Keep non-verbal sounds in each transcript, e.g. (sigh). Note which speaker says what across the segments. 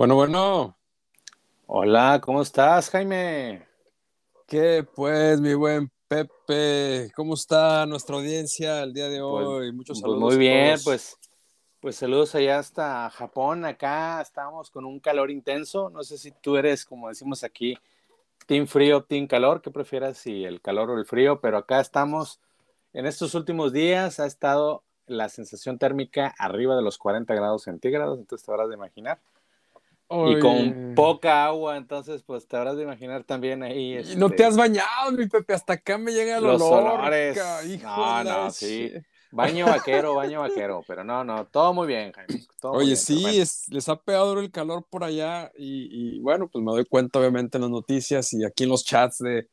Speaker 1: Bueno, bueno.
Speaker 2: Hola, ¿cómo estás, Jaime?
Speaker 1: ¿Qué pues, mi buen Pepe? ¿Cómo está nuestra audiencia el día de
Speaker 2: Pues,
Speaker 1: hoy? Muchos
Speaker 2: pues
Speaker 1: saludos.
Speaker 2: muy
Speaker 1: a
Speaker 2: bien, pues, pues saludos allá hasta Japón. Acá estamos con un calor intenso. No sé si tú eres, como decimos aquí, team frío, team calor. ¿Qué prefieras, si el calor o el frío? Pero acá estamos, en estos últimos días ha estado la sensación térmica arriba de los 40 grados centígrados, entonces te habrás de imaginar. Y con poca agua, entonces pues te habrás de imaginar también ahí.
Speaker 1: y no te
Speaker 2: este,
Speaker 1: has bañado, mi Pepe. Hasta acá me llega el
Speaker 2: Los
Speaker 1: olor.
Speaker 2: olores.
Speaker 1: hijo
Speaker 2: No,
Speaker 1: la
Speaker 2: no, sí. Baño vaquero, baño vaquero, pero no, no, todo muy bien, Jaime. todo
Speaker 1: Oye,
Speaker 2: bien,
Speaker 1: sí, es- les ha pegado el calor por allá y, y, bueno, pues me doy cuenta obviamente en las noticias y aquí en los chats de,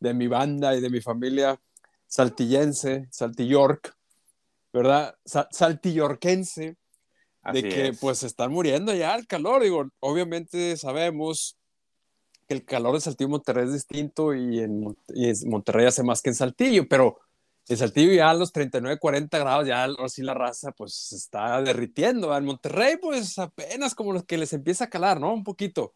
Speaker 1: de mi banda y de mi familia saltillense, saltillork, ¿verdad? Sa- saltillorquense,
Speaker 2: Así
Speaker 1: de que
Speaker 2: es.
Speaker 1: pues están muriendo ya el calor. Digo, obviamente sabemos que el calor de Saltillo y Monterrey es distinto y en, y Monterrey hace más que en Saltillo, pero en Saltillo ya a los 39, 40 grados, ya ahora sí la raza pues se está derritiendo. En Monterrey pues apenas como los que les empieza a calar, ¿no? Un poquito.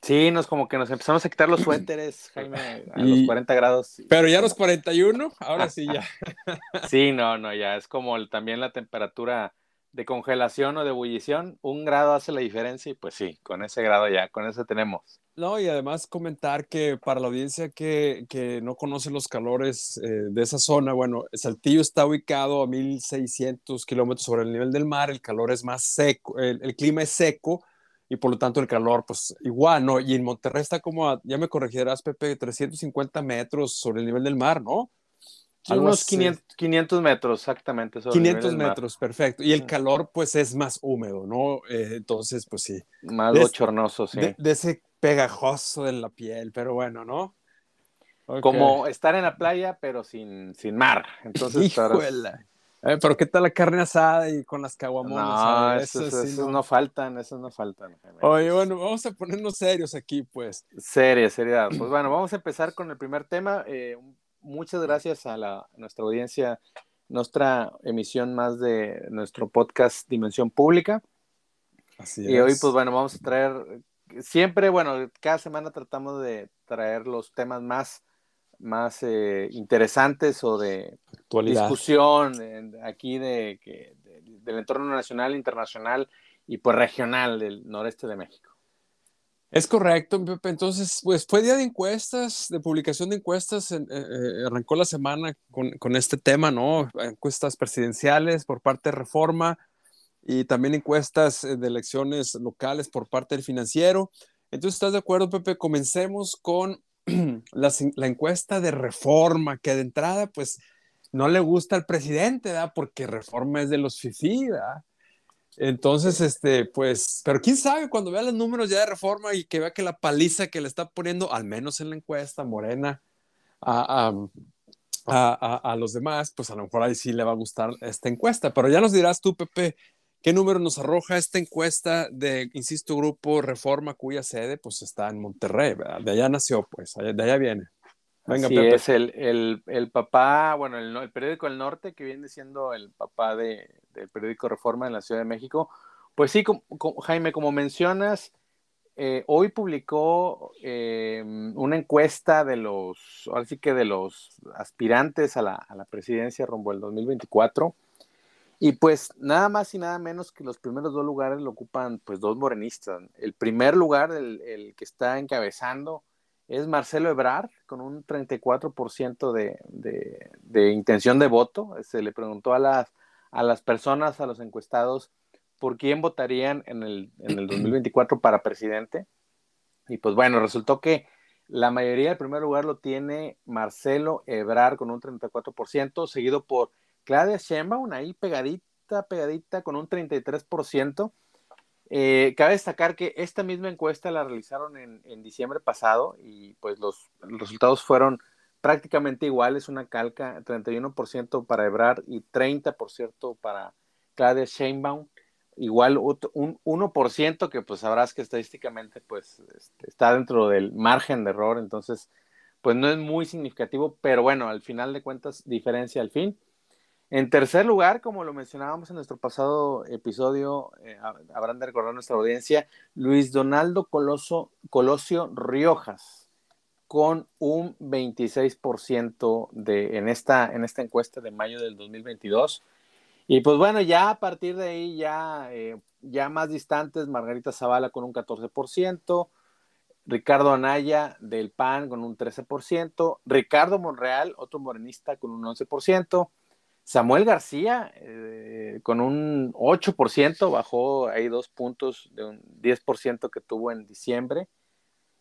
Speaker 2: Sí, nos como que nos empezamos a quitar los suéteres, (clears throat) Jaime, a
Speaker 1: Y-
Speaker 2: los 40 grados.
Speaker 1: Pero ya a los 41, ahora sí ya. (laughs)
Speaker 2: Sí, no, no, ya es como el- también la temperatura de congelación o de ebullición. Un grado hace la diferencia y pues sí, con ese grado ya, con eso tenemos.
Speaker 1: No, y además comentar que para la audiencia que, que no conoce los calores eh, de esa zona, bueno, Saltillo está ubicado a 1600 kilómetros sobre el nivel del mar, el calor es más seco, el, el clima es seco y por lo tanto el calor, pues igual, ¿no? Y en Monterrey está como, a- ya me corregirás, Pepe, 350 metros sobre el nivel del mar, ¿no?
Speaker 2: Sí, unos
Speaker 1: así.
Speaker 2: 500, 500 metros, exactamente. sobre el nivel
Speaker 1: 500
Speaker 2: del mar.
Speaker 1: metros, perfecto. Y el calor, pues es más húmedo, ¿no? Eh, entonces, pues sí.
Speaker 2: Más
Speaker 1: Des-
Speaker 2: bochornoso, sí.
Speaker 1: De, de ese pegajoso de la piel, pero bueno, ¿no? Ok.
Speaker 2: Como estar en la playa, pero sin, sin mar. Entonces, (laughs)
Speaker 1: Híjole. Eh, pero ¿qué tal la carne asada y con las caguamonas?
Speaker 2: No, esos,
Speaker 1: Eso sí,
Speaker 2: esos
Speaker 1: no.
Speaker 2: no faltan, esos no faltan.
Speaker 1: Oye, bueno, vamos a ponernos serios aquí, pues.
Speaker 2: Seria, seriedad. Pues bueno, vamos a empezar con el primer tema. Eh, muchas gracias a, la, nuestra audiencia, nuestra emisión más de nuestro podcast Dimensión Pública.
Speaker 1: Así
Speaker 2: Y hoy,
Speaker 1: es.
Speaker 2: pues bueno, vamos a traer, siempre, bueno, cada semana tratamos de traer los temas más, más eh, interesantes o de
Speaker 1: Actualidad.
Speaker 2: discusión aquí de, que- de- del entorno nacional, internacional y pues regional del noreste de México.
Speaker 1: Es correcto, Pepe. Entonces, pues fue día de encuestas, de publicación de encuestas. en- eh, eh, arrancó la semana con, este tema, ¿no? Encuestas presidenciales por parte de Reforma y también encuestas eh, de elecciones locales por parte del financiero. Entonces, ¿estás de acuerdo, Pepe? Comencemos con (clears throat) la, encuesta de Reforma, que de entrada, pues, no le gusta al presidente, ¿verdad? Porque Reforma es de los FIFI, ¿verdad? Entonces, este, pues, pero quién sabe cuando vea los números ya de reforma y que vea que la paliza que le está poniendo, al menos en la encuesta, Morena, a, a, a, los demás, pues a lo mejor ahí sí le va a gustar esta encuesta. Pero ya nos dirás tú, Pepe, qué número nos arroja esta encuesta de, insisto, Grupo Reforma, cuya sede, pues está en Monterrey, ¿verdad? De allá nació, pues, de allá viene. Venga,
Speaker 2: Así
Speaker 1: Pepe.
Speaker 2: es, el, el, el papá, bueno, el, el, periódico El Norte, que viene siendo el papá de, del periódico Reforma en la Ciudad de México, pues sí, Jaime, como mencionas, eh, hoy publicó eh, una encuesta de los, ahora sí que de los aspirantes a la, a la presidencia rumbo al 2024, y pues nada más y nada menos que los primeros dos lugares lo ocupan pues dos morenistas. El primer lugar, el, el que está encabezando, es Marcelo Ebrard, con un 34% de, de, de, intención de voto. Se le preguntó a las, a las personas, a los encuestados, por quién votarían en el, en el 2024 para presidente. Y pues bueno, resultó que la mayoría del primer lugar lo tiene Marcelo Ebrard con un 34%, seguido por Claudia Sheinbaum, ahí pegadita, pegadita, con un 33%. Eh, cabe destacar que esta misma encuesta la realizaron en, en, diciembre pasado y pues los, resultados fueron prácticamente iguales, una calca, 31% para Ebrard y 30% para Claudia Sheinbaum, igual un 1% que pues sabrás que estadísticamente pues este, está dentro del margen de error, entonces pues no es muy significativo, pero bueno, al final de cuentas diferencia al fin. En tercer lugar, como lo mencionábamos en nuestro pasado episodio, eh, habrán de recordar nuestra audiencia, Luis Donaldo Coloso, Colosio Riojas, con un 26% de, en, esta, en esta encuesta de mayo del 2022. Y pues bueno, ya a partir de ahí, ya, eh, ya más distantes, Margarita Zavala con un 14%, Ricardo Anaya del PAN con un 13%, Ricardo Monreal, otro morenista, con un 11%, Samuel García, eh, con un 8%, bajó ahí dos puntos de un 10% que tuvo en diciembre.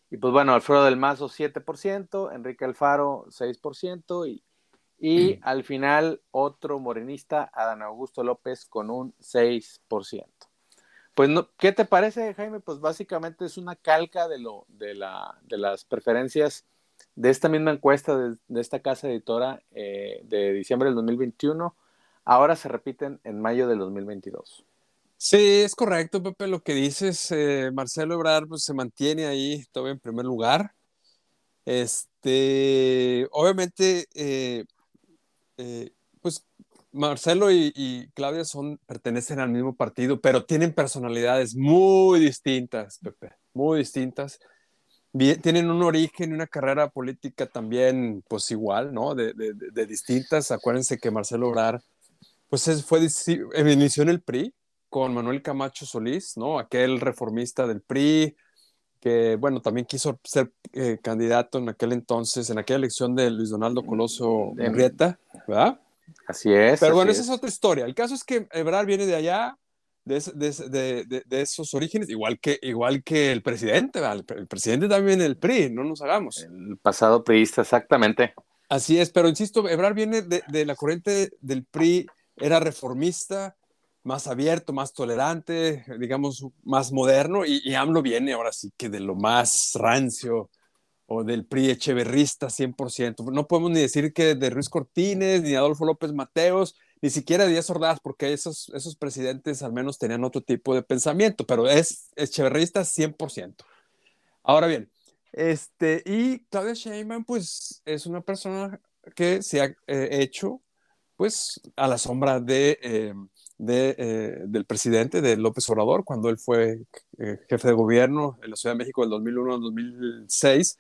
Speaker 2: Y pues bueno, Alfredo del Mazo 7%, Enrique Alfaro 6% y, y mm. al final otro morenista, Adán Augusto López, con un 6%. Pues, ¿qué te parece, Jaime? Pues básicamente es una calca de, lo, de, la, de las preferencias de esta misma encuesta de, esta casa editora eh, de diciembre del 2021, ahora se repiten en mayo del 2022.
Speaker 1: Sí, es correcto, Pepe, lo que dices. Eh, Marcelo Ebrard pues, se mantiene ahí todavía en primer lugar. Este, obviamente, eh, pues Marcelo y, Claudia son, pertenecen al mismo partido, pero tienen personalidades muy distintas, Pepe, muy distintas tienen un origen y una carrera política también, pues igual, ¿no? De, distintas. Acuérdense que Marcelo Obrar, pues es, fue, inició en el PRI con Manuel Camacho Solís, ¿no? Aquel reformista del PRI, que, bueno, también quiso ser eh, candidato en aquel entonces, en aquella elección de Luis Donaldo Coloso Henrietta, ¿verdad?
Speaker 2: Así es.
Speaker 1: Pero bueno, esa es otra historia. El caso es que Ebrar viene de allá, de, esos orígenes, igual que, igual que el presidente, el, presidente también el PRI, no nos hagamos.
Speaker 2: El pasado priista, exactamente.
Speaker 1: Así es, pero insisto, Ebrard viene de, la corriente del PRI, era reformista, más abierto, más tolerante, digamos, más moderno, y, y AMLO viene ahora sí que de lo más rancio, o del PRI echeverrista 100%. No podemos ni decir que de Ruiz Cortines, ni Adolfo López Mateos, ni siquiera Díaz Ordaz, porque esos, esos presidentes al menos tenían otro tipo de pensamiento, pero es echeverrista 100%. Ahora bien, este, y Claudia Sheinbaum, pues es una persona que se ha eh, hecho, pues, a la sombra de, eh, de eh, del presidente, de López Obrador, cuando él fue jefe de gobierno en la Ciudad de México del 2001 al 2006,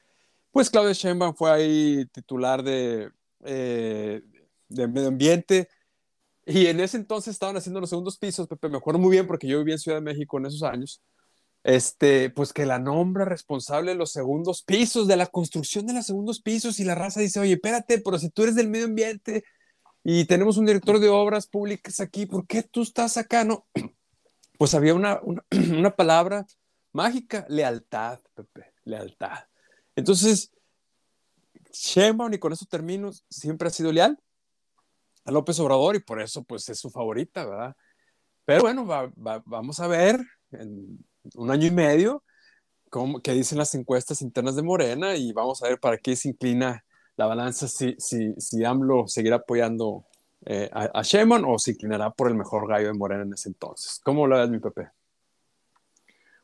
Speaker 1: pues Claudia Sheinbaum fue ahí titular de, de medio ambiente, y en ese entonces estaban haciendo los segundos pisos, Pepe, me acuerdo muy bien porque yo vivía en Ciudad de México en esos años. Este, pues que la nombra responsable de los segundos pisos, de la construcción de los segundos pisos, y la raza dice, oye, espérate, pero si tú eres del medio ambiente y tenemos un director de obras públicas aquí, ¿por qué tú estás acá? No, (clears throat) pues había una, una, (clears throat) una palabra mágica, lealtad, Pepe, lealtad. Entonces, Sheinbaum, y con eso termino, siempre ha sido leal, a López Obrador y por eso pues es su favorita, ¿verdad? Pero bueno, vamos a ver en un año y medio cómo, qué dicen las encuestas internas de Morena y vamos a ver para qué se inclina la balanza, si, si, si AMLO seguirá apoyando eh, a, a o se inclinará por el mejor gallo de Morena en ese entonces. ¿Cómo lo ves, mi Pepe?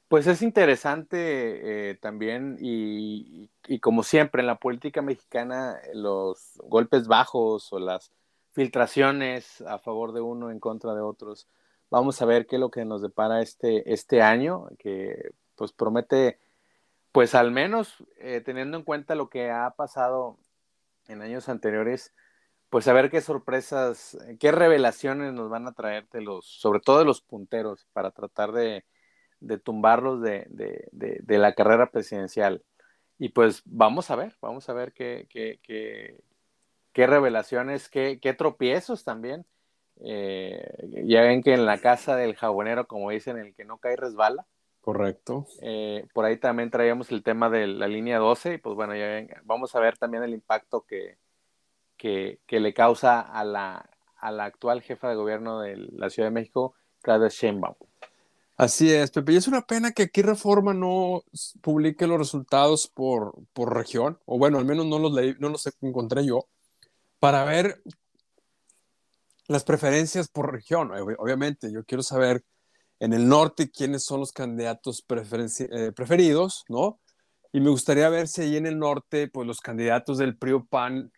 Speaker 2: Pues es interesante eh, también y, y, como siempre en la política mexicana los golpes bajos o las filtraciones a favor de uno, en contra de otros. Vamos a ver qué es lo que nos depara este, este año, que pues promete, pues al menos eh, teniendo en cuenta lo que ha pasado en años anteriores, pues a ver qué sorpresas, qué revelaciones nos van a traer de los, sobre todo de los punteros, para tratar de, de tumbarlos de, de, de, la carrera presidencial. Y pues vamos a ver, vamos a ver qué, qué, qué, qué revelaciones, qué, qué tropiezos también. Eh, ya ven que en la casa del jabonero, como dicen, el que no cae resbala.
Speaker 1: Correcto.
Speaker 2: Eh, por ahí también traíamos el tema de la línea 12 y pues bueno, ya ven, vamos a ver también el impacto que, que, que, le causa a la, a la actual jefa de gobierno de la Ciudad de México, Claudia Sheinbaum.
Speaker 1: Así es, Pepe. Y es una pena que aquí Reforma no publique los resultados por, por región, o bueno, al menos no los leí, no los encontré yo para ver las preferencias por región. Obviamente, yo quiero saber en el norte quiénes son los candidatos eh, preferidos, ¿no? Y me gustaría ver si ahí en el norte, pues los candidatos del PRI PAN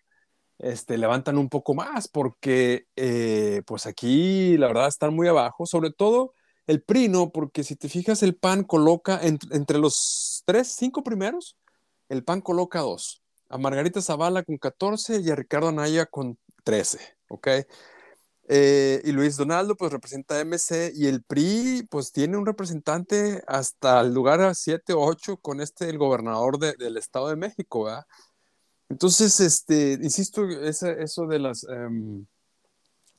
Speaker 1: este, levantan un poco más, porque eh, pues aquí la verdad están muy abajo, sobre todo el PRI, ¿no? Porque si te fijas, el PAN coloca entre los tres, cinco primeros, el PAN coloca dos. A Margarita Zavala con 14 y a Ricardo Anaya con 13, ¿ok? Eh, y Luis Donaldo pues representa MC y el PRI pues tiene un representante hasta el lugar 7 o 8 con este, el gobernador del Estado de México. Entonces, este, insisto, eso de las em,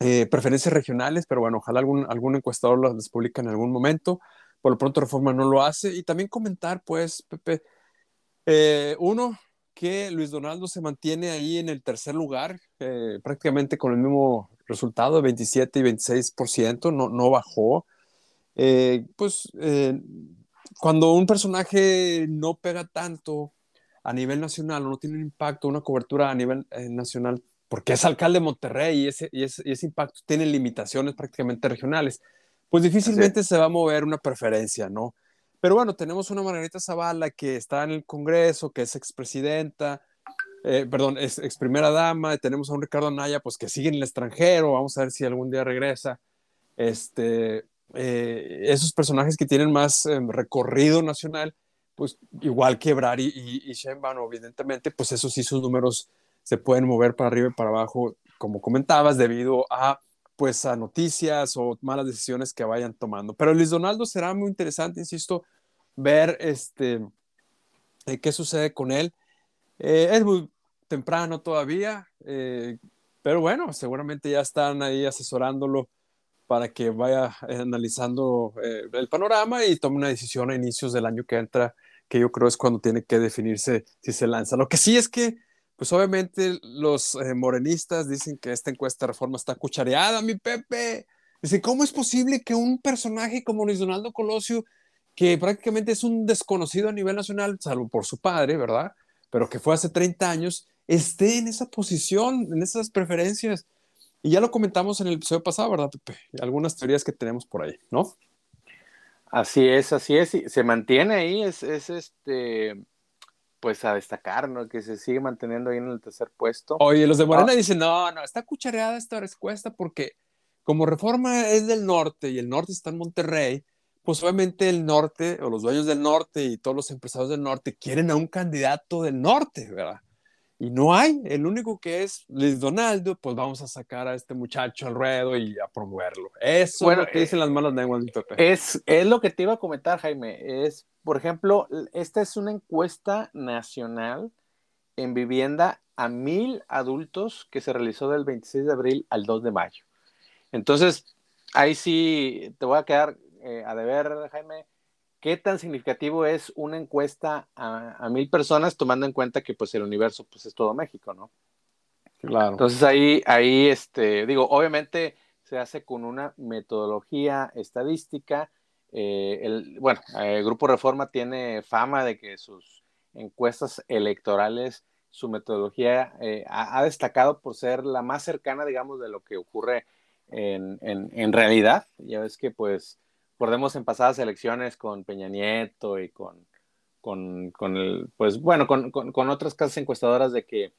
Speaker 1: eh, preferencias regionales, pero bueno, ojalá algún, algún encuestador las publique en algún momento. Por lo pronto Reforma no lo hace. Y también comentar, pues, Pepe, eh, uno, que Luis Donaldo se mantiene ahí en el tercer lugar, prácticamente con el mismo resultado de 27 y 26%, no, no bajó. pues cuando un personaje no pega tanto a nivel nacional o no tiene un impacto, una cobertura a nivel nacional porque es alcalde de Monterrey y ese, y ese, impacto tiene limitaciones prácticamente regionales, pues difícilmente se va a mover una preferencia, ¿no? Pero bueno, tenemos una Margarita Zavala que está en el Congreso, que es expresidenta, eh, perdón, es ex primera dama, tenemos a un Ricardo Anaya, pues que sigue en el extranjero, vamos a ver si algún día regresa. Este, eh, esos personajes que tienen más em, recorrido nacional, pues igual que Brari y, y evidentemente, pues eso sí, sus números se pueden mover para arriba y para abajo, como comentabas, debido a pues a noticias o malas decisiones que vayan tomando. Pero Luis Donaldo será muy interesante, insisto, ver este, eh, qué sucede con él. Es muy temprano todavía, eh, pero bueno, seguramente ya están ahí asesorándolo para que vaya analizando el panorama y tome una decisión a inicios del año que entra, que yo creo es cuando tiene que definirse si se lanza. Lo que sí es que pues obviamente los eh, morenistas dicen que esta encuesta de reforma está cuchareada, mi Pepe. Dicen, ¿cómo es posible que un personaje como Luis Donaldo Colosio, que prácticamente es un desconocido a nivel nacional, salvo por su padre, ¿verdad? Pero que fue hace 30 años, esté en esa posición, en esas preferencias? Y ya lo comentamos en el episodio pasado, ¿verdad, Pepe? Algunas teorías que tenemos por ahí, ¿no?
Speaker 2: Así es, así es. se mantiene ahí, es, es este pues a destacar, ¿no? Que se sigue manteniendo ahí en el tercer puesto.
Speaker 1: Oye, los de Morena ah. dicen, no, no, está cuchareada esta respuesta porque como reforma es del norte y el norte está en Monterrey, pues obviamente el norte o los dueños del norte y todos los empresarios del norte quieren a un candidato del norte, ¿verdad? Y no hay, el único que es Luis Donaldo, pues vamos a sacar a este muchacho al ruedo y a promoverlo. Eso es lo que dicen las malas lenguas,
Speaker 2: Es, es lo que te iba a comentar, Jaime, es por ejemplo, esta es una encuesta nacional en vivienda a mil adultos que se realizó del 26 de abril al 2 de mayo. Entonces, ahí sí te voy a quedar eh, a deber, Jaime, qué tan significativo es una encuesta a, mil personas, tomando en cuenta que pues el universo pues es todo México, ¿no? Claro. Entonces ahí, ahí, este, digo, obviamente se hace con una metodología estadística eh, el, bueno, el Grupo Reforma tiene fama de que sus encuestas electorales, su metodología eh, ha, destacado por ser la más cercana, digamos, de lo que ocurre en, en, realidad. Ya ves que, pues, recordemos en pasadas elecciones con Peña Nieto y con, con, con el, pues, bueno, con, con, otras casas encuestadoras de que,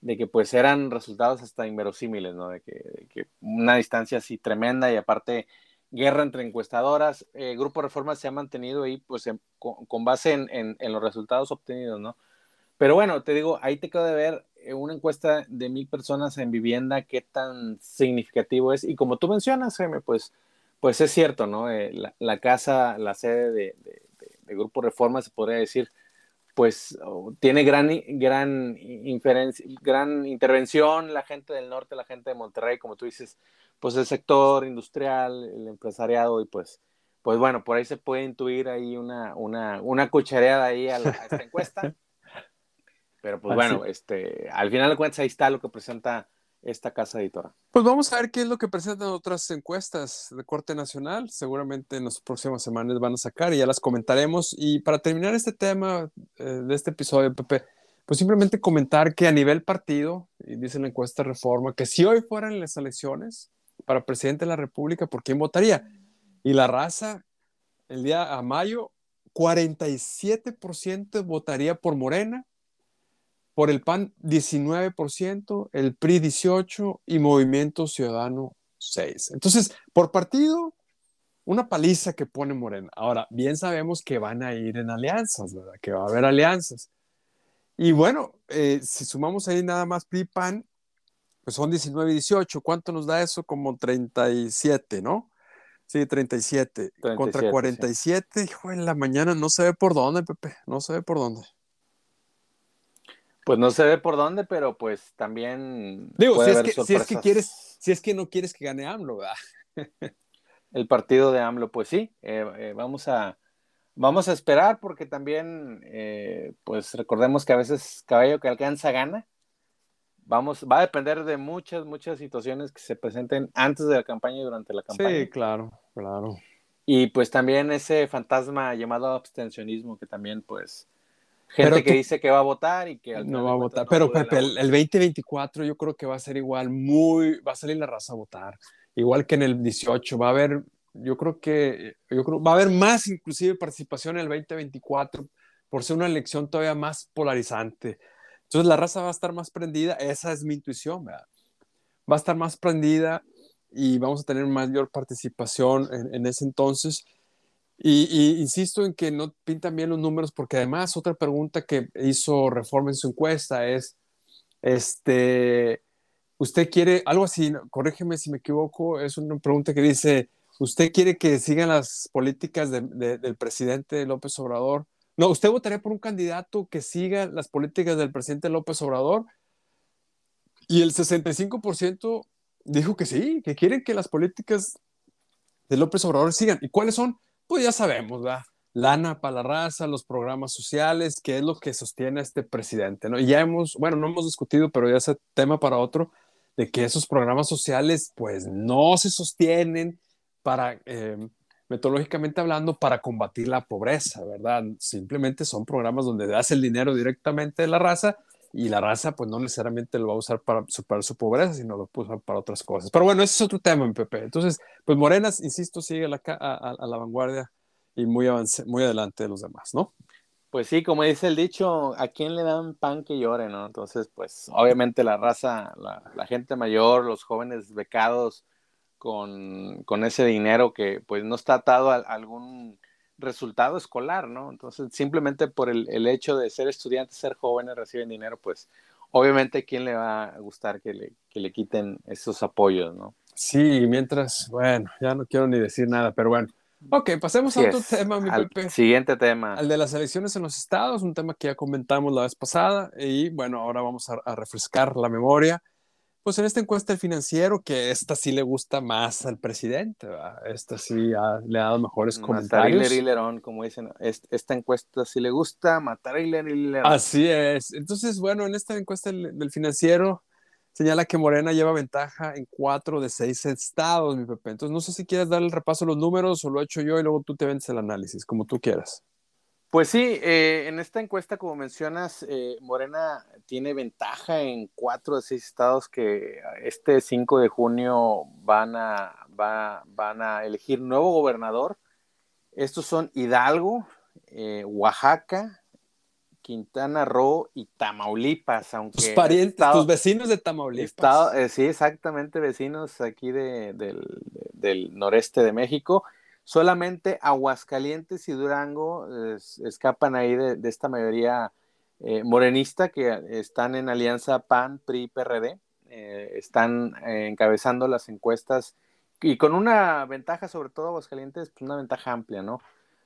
Speaker 2: de que, pues, eran resultados hasta inverosímiles, ¿no? De que, de que una distancia así tremenda y aparte guerra entre encuestadoras. Eh, Grupo Reforma se ha mantenido ahí, pues, con, base en, los resultados obtenidos, ¿no? Pero bueno, te digo, ahí te quedo de ver eh, una encuesta de mil personas en vivienda, qué tan significativo es. Y como tú mencionas, Jaime, pues, pues es cierto, ¿no? Eh, la, casa, la sede de, Grupo Reforma, se podría decir, pues tiene gran, gran, gran intervención la gente del norte, la gente de Monterrey, como tú dices, pues el sector industrial, el empresariado y pues, pues bueno, por ahí se puede intuir ahí una, una, una cuchareada ahí a, esta encuesta. (laughs) Pero pues bueno, este, al final de cuentas ahí está lo que presenta esta casa editora.
Speaker 1: Pues vamos a ver qué es lo que presentan otras encuestas de corte nacional. Seguramente en las próximas semanas van a sacar y ya las comentaremos. Y para terminar este tema eh, de este episodio, Pepe, pues simplemente comentar que a nivel partido, y dice la encuesta Reforma, que si hoy fueran las elecciones, para presidente de la República, ¿por quién votaría? Y la raza, el día a mayo, 47% votaría por Morena, por el PAN 19%, el PRI 18% y Movimiento Ciudadano 6%. Entonces, por partido, una paliza que pone Morena. Ahora, bien sabemos que van a ir en alianzas, ¿verdad? Que va a haber alianzas. Y bueno, eh, si sumamos ahí nada más PRI PAN, pues son 19 y 18. ¿Cuánto nos da eso? Como 37, ¿no? Sí, 37. Contra 47, hijo, en la mañana no se ve por dónde, Pepe, no se ve por dónde.
Speaker 2: Pues no se ve por dónde, pero pues también.
Speaker 1: Digo, si es, que, si es, que, quieres, si es que no quieres que gane AMLO, ¿verdad? (laughs)
Speaker 2: El partido de AMLO, pues sí, eh, eh, vamos a vamos a esperar porque también, eh, pues recordemos que a veces caballo que alcanza gana. Vamos, va a depender de muchas, muchas situaciones que se presenten antes de la campaña y durante la campaña.
Speaker 1: Sí, claro, claro.
Speaker 2: Y pues también ese fantasma llamado abstencionismo que también, pues, gente que dice que va a votar y que
Speaker 1: no va a votar. pero Pepe, el, 2024 yo creo que va a ser igual, muy, va a salir la raza a votar, igual que en el 18, va a haber, yo creo que, yo creo, va a haber más inclusive participación en el 2024 por ser una elección todavía más polarizante. Entonces la raza va a estar más prendida, esa es mi intuición, ¿verdad? va a estar más prendida y vamos a tener mayor participación en, en ese entonces. Y, insisto en que no pintan bien los números porque además otra pregunta que hizo Reforma en su encuesta es, este, usted quiere, algo así, corrígeme si me equivoco, es una pregunta que dice, ¿usted quiere que sigan las políticas del presidente López Obrador? No, ¿usted votaría por un candidato que siga las políticas del presidente López Obrador? Y el 65% dijo que sí, que quieren que las políticas de López Obrador sigan. ¿Y cuáles son? Pues ya sabemos, ¿verdad? Lana para la raza, los programas sociales, qué es lo que sostiene este presidente, ¿no? Y ya hemos, bueno, no hemos discutido, pero ya ese tema para otro, de que esos programas sociales, pues no se sostienen para, eh, metodológicamente hablando, para combatir la pobreza, ¿verdad? Simplemente son programas donde das el dinero directamente de la raza y la raza pues no necesariamente lo va a usar para superar su pobreza, sino lo usar para otras cosas. Pero bueno, ese es otro tema, Pepe. Entonces, pues Morenas, insisto, sigue la, a, la vanguardia y muy, avance, muy adelante de los demás, ¿no?
Speaker 2: Pues sí, como dice el dicho, ¿a quién le dan pan que llore, no? Entonces, pues obviamente la raza, la, la gente mayor, los jóvenes becados con, con, ese dinero que pues no está atado a algún resultado escolar, ¿no? Entonces, simplemente por el, el hecho de ser estudiantes, ser jóvenes, reciben dinero, pues obviamente, ¿quién le va a gustar que le, que le quiten esos apoyos, ¿no?
Speaker 1: Sí, mientras, bueno, ya no quiero ni decir nada, pero bueno. Ok, pasemos a otro tema, mi Pepe.
Speaker 2: Siguiente tema.
Speaker 1: Al de las elecciones en los estados, un tema que ya comentamos la vez pasada, y bueno, ahora vamos a, a refrescar la memoria. Pues en esta encuesta el financiero, que esta sí le gusta más al presidente, esta sí le ha dado mejores comentarios.
Speaker 2: Matar como dicen, esta encuesta sí le gusta, matar a Hiller
Speaker 1: Así es. Entonces, bueno, en esta encuesta del, financiero señala que Morena lleva ventaja en cuatro de seis estados, mi Pepe. Entonces, no sé si quieres dar el repaso de los números o lo he hecho yo y luego tú te vendes el análisis, como tú quieras.
Speaker 2: Pues sí, eh, en esta encuesta, como mencionas, eh, Morena tiene ventaja en cuatro de seis estados que este 5 de junio van a, van a elegir nuevo gobernador. Estos son Hidalgo, eh, Oaxaca, Quintana Roo y Tamaulipas, aunque...
Speaker 1: Tus parientes, tus vecinos de Tamaulipas.
Speaker 2: sí, exactamente, vecinos aquí de, del, del noreste de México solamente Aguascalientes y Durango escapan ahí de, esta mayoría eh, morenista que están en alianza PAN, PRI, PRD, eh, están eh, encabezando las encuestas y con una ventaja, sobre todo Aguascalientes, pues una ventaja amplia, ¿no?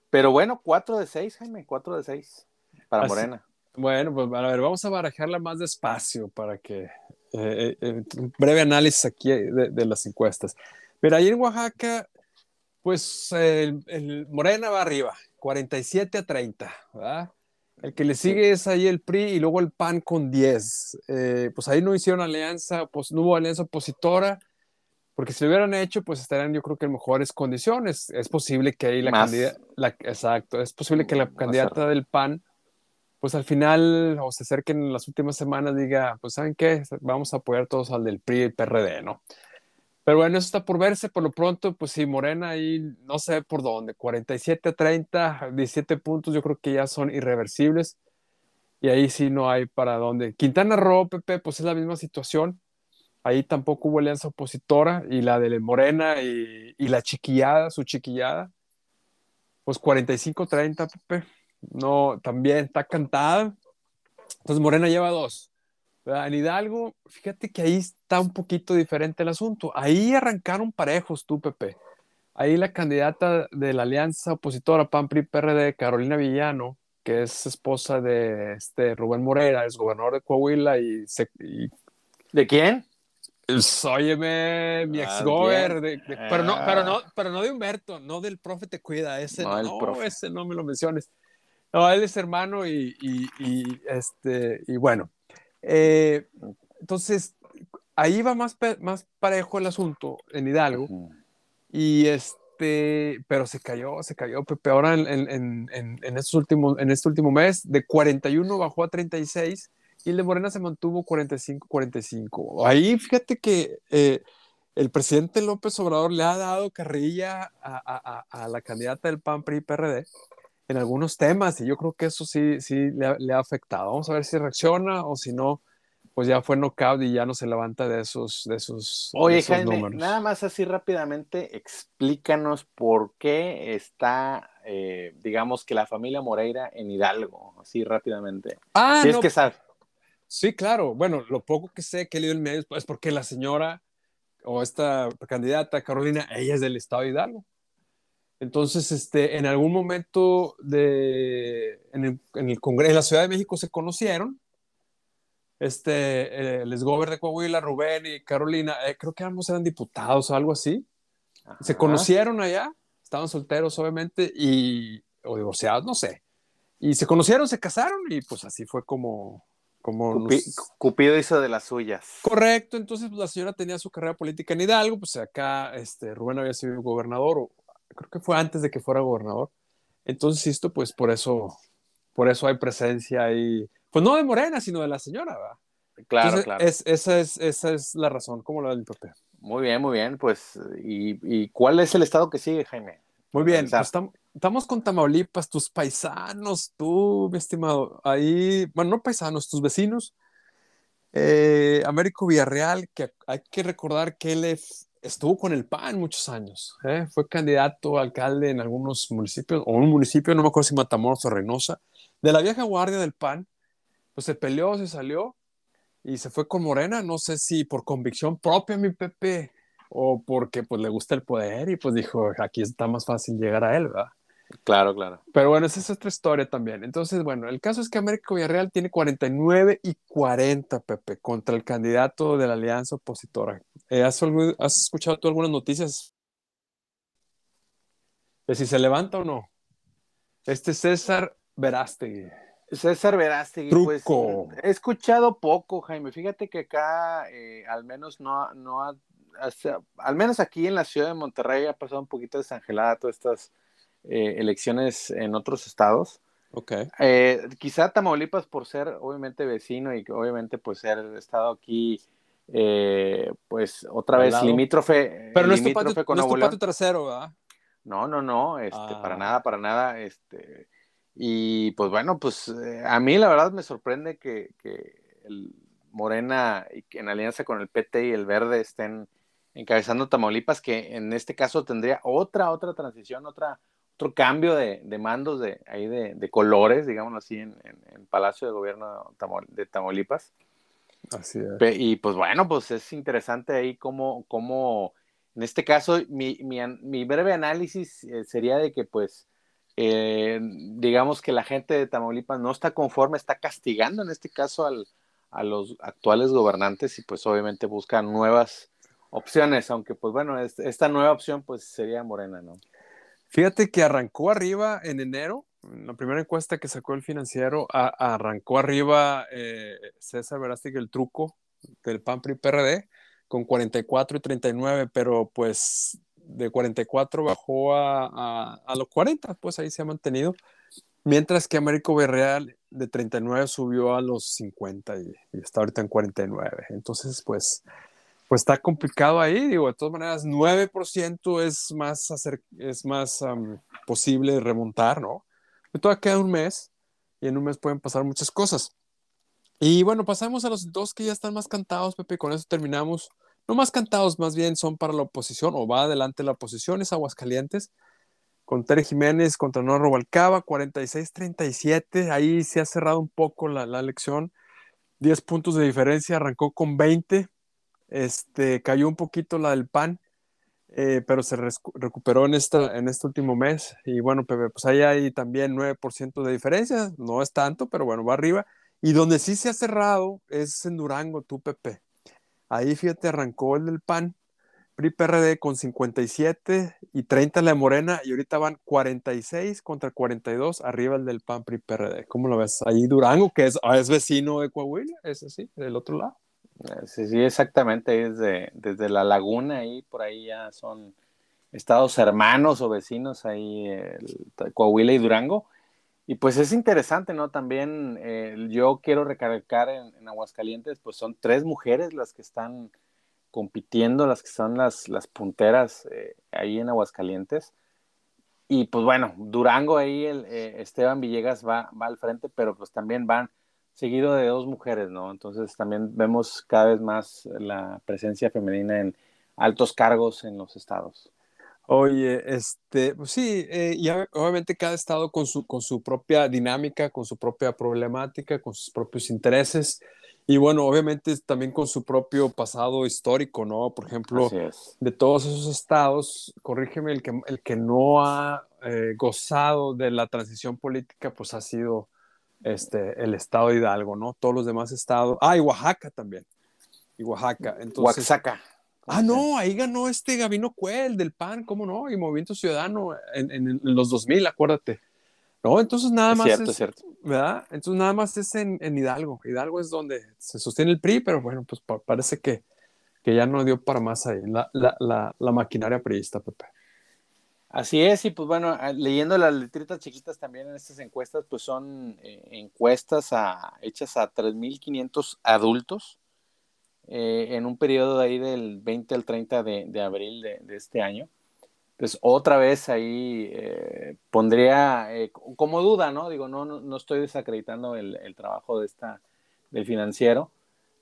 Speaker 2: Pero bueno, 4 de 6, Jaime, 4 de 6 para Morena.
Speaker 1: Bueno, pues a ver, vamos a barajarla más despacio para que un breve análisis aquí de, de las encuestas. Pero ahí en Oaxaca pues el, Morena va arriba, 47 a 30, ¿verdad? El que le sigue es ahí el PRI y luego el PAN con 10. Eh, pues ahí no hicieron alianza, pues no hubo alianza opositora, porque si lo hubieran hecho, pues estarían yo creo que en mejores condiciones. Es posible que ahí la candidata, exacto, es posible que la candidata del PAN, pues al final, o se acerquen en las últimas semanas, diga, pues ¿saben qué? Vamos a apoyar todos al del PRI y el PRD, ¿no? Pero bueno, eso está por verse. Por lo pronto, pues sí, Morena ahí no sé por dónde. 47 a 30, 17 puntos, yo creo que ya son irreversibles. y ahí sí no hay para dónde. Quintana Roo, Pepe, pues es la misma situación. Ahí tampoco hubo alianza opositora y la de Morena y, y la chiquillada, su chiquillada, pues 45-30, Pepe. No, también está cantada. Entonces Morena lleva dos. En Hidalgo, fíjate que ahí está un poquito diferente el asunto. Ahí arrancaron parejos tú, Pepe. Ahí la candidata de la alianza opositora PAN-PRI-PRD, Carolina Villano, que es esposa de este Rubén Morera, es gobernador de Coahuila y,
Speaker 2: ¿De quién?
Speaker 1: Óyeme, mi ex gober, pero, no, pero, no, pero no de Humberto, no del profe te cuida, ese no, ese no me lo menciones. No, él es hermano y, y, este, y bueno, eh, entonces, ahí va más, más parejo el asunto en Hidalgo. Y este, pero se cayó, se cayó Pepe. Ahora en, en, en, en, estos últimos, en este último mes, de 41 bajó a 36 y el de Morena se mantuvo 45-45. Ahí fíjate que eh, el presidente López Obrador le ha dado carrilla a, a, a, la candidata del PAN PRI PRD en algunos temas y yo creo que eso sí, sí le ha, afectado. Vamos a ver si reacciona o si no, pues ya fue knockout y ya no se levanta de esos, de esos,
Speaker 2: Oye, Jaime, nada más así rápidamente, explícanos por qué está, eh, digamos que la familia Moreira en Hidalgo, así rápidamente.
Speaker 1: Ah, si es que sabe. Sí, claro. Bueno, lo poco que sé que he leído en medios es porque la señora o esta candidata, Carolina, ella es del estado de Hidalgo. Entonces, este, en algún momento de, en, el, en el Congreso, en la Ciudad de México se conocieron, este, el exgober de Coahuila, Rubén y Carolina, eh, creo que ambos eran diputados o algo así, se conocieron allá, estaban solteros obviamente, y, o divorciados, no sé, y se conocieron, se casaron y pues así fue como... como
Speaker 2: Cupido hizo de las suyas.
Speaker 1: Correcto, entonces pues, la señora tenía su carrera política en Hidalgo, pues acá este, Rubén había sido gobernador o creo que fue antes de que fuera gobernador. Entonces, esto, pues por eso, por eso hay presencia ahí, pues no de Morena, sino de la señora, ¿verdad?
Speaker 2: Claro, claro.
Speaker 1: Es, esa, es, esa es la razón, como lo del papel.
Speaker 2: Muy bien, muy bien. Pues, ¿y, ¿y, cuál es el estado que sigue, Jaime?
Speaker 1: Muy bien, pues, estamos con Tamaulipas, tus paisanos, tú, mi estimado, ahí, bueno, no paisanos, tus vecinos. Eh, Américo Villarreal, que hay que recordar que él es, estuvo con el PAN muchos años. ¿eh? Fue candidato a alcalde en algunos municipios, o un municipio, no me acuerdo si Matamoros o Reynosa, de la vieja guardia del PAN. Pues se peleó, se salió y se fue con Morena. No sé si por convicción propia, mi Pepe, o porque pues le gusta el poder y pues dijo, aquí está más fácil llegar a él, ¿verdad?
Speaker 2: Claro, claro.
Speaker 1: Pero bueno, esa es otra historia también. Entonces, bueno, el caso es que Américo Villarreal tiene 49 y 40, Pepe, contra el candidato de la alianza opositora. Eh, ¿has, escuchado tú algunas noticias de si se levanta o no? Este César Verástegui.
Speaker 2: César Verástegui, pues he escuchado poco, Jaime. Fíjate que acá, eh, al menos no, no ha, al menos aquí en la ciudad de Monterrey ha pasado un poquito desangelada todas estas eh, elecciones en otros estados.
Speaker 1: Ok.
Speaker 2: Eh, quizá Tamaulipas por ser obviamente vecino y obviamente pues ser estado aquí eh, pues otra vez limítrofe.
Speaker 1: Pero no es tu patio, con no trasero, ¿verdad?
Speaker 2: No, no, no, este, para ah. nada, para nada, este, y pues bueno, pues a mí la verdad me sorprende que, que el Morena y que en alianza con el PT y el Verde estén encabezando Tamaulipas, que en este caso tendría otra, otra transición, otra, otro cambio de, de mandos de, ahí de, de, colores, digámoslo así, en, en, Palacio de Gobierno de Tamaulipas.
Speaker 1: Así es.
Speaker 2: Y pues bueno, pues es interesante ahí cómo, cómo en este caso, mi, mi, mi breve análisis eh, sería de que pues, eh, digamos que la gente de Tamaulipas no está conforme, está castigando en este caso al, a los actuales gobernantes y pues obviamente buscan nuevas opciones, aunque pues bueno, esta nueva opción pues sería Morena, ¿no?
Speaker 1: Fíjate que arrancó arriba en enero, en la primera encuesta que sacó el financiero, arrancó arriba eh, César Verástegui el truco del PAN PRD con 44 y 39, pero pues de 44 bajó a, a, los 40, pues ahí se ha mantenido, mientras que Américo Villarreal de 39 subió a los 50 y, y está ahorita en 49. Entonces, pues pues está complicado ahí, digo, de todas maneras, 9% es más, hacer, es más posible remontar, ¿no? Todavía queda un mes, y en un mes pueden pasar muchas cosas. Y bueno, pasamos a los dos que ya están más cantados, Pepe, con eso terminamos. No más cantados, más bien son para la oposición, o va adelante la oposición, es Aguascalientes, con Tere Jiménez contra Nora Rubalcaba, 46-37, ahí se ha cerrado un poco la, la elección, 10 puntos de diferencia, arrancó con 20, este, cayó un poquito la del PAN, eh, pero se recuperó en, esta, en este último mes. Y bueno, pues ahí hay también 9% de diferencia, no es tanto, pero bueno, va arriba. Y donde sí se ha cerrado es en Durango, tú, Pepe. Ahí, fíjate, arrancó el del PAN, PRI PRD con 57 y 30 la de Morena, y ahorita van 46 contra 42, arriba el del PAN, PRI PRD. ¿Cómo lo ves? Ahí Durango, que es, ah, es vecino de Coahuila, es así, del otro lado.
Speaker 2: Sí, sí, exactamente, desde, desde la laguna ahí, por ahí ya son estados hermanos o vecinos ahí, Coahuila y Durango. Y pues es interesante, ¿no? También eh, yo quiero recalcar en, Aguascalientes, pues son tres mujeres las que están compitiendo, las que son las, las punteras eh, ahí en Aguascalientes. Y pues bueno, Durango ahí, el, eh, Esteban Villegas va, va al frente, pero pues también van seguido de dos mujeres, ¿no? Entonces también vemos cada vez más la presencia femenina en altos cargos en los estados.
Speaker 1: Oye, este, pues sí, eh, y obviamente cada estado con su, con su propia dinámica, con su propia problemática, con sus propios intereses, y bueno, obviamente también con su propio pasado histórico, ¿no? Por ejemplo, de todos esos estados, corrígeme, el que, el que no ha eh, gozado de la transición política, pues ha sido este, el estado de Hidalgo, ¿no? Todos los demás estados. Ah, y Oaxaca también. Y Oaxaca. Entonces,
Speaker 2: Oaxaca.
Speaker 1: Ah, no, ahí ganó este Gabino Cuel del PAN, ¿cómo no? Y Movimiento Ciudadano en, en, los 2000, acuérdate. No, entonces nada más.
Speaker 2: Cierto, es, cierto.
Speaker 1: ¿Verdad? Entonces nada más es en, en, Hidalgo. Hidalgo es donde se sostiene el PRI, pero bueno, pues parece que, que ya no dio para más ahí la, la, la, la maquinaria priista, Pepe.
Speaker 2: Así es, y pues bueno, ah, leyendo las letritas chiquitas también en estas encuestas, pues son eh, encuestas a, hechas a 3.500 adultos eh, en un periodo de ahí del 20 al 30 de, abril de, este año. Pues otra vez ahí eh, pondría como duda, ¿no? Digo, no, no, estoy desacreditando el, el, trabajo de esta, del financiero,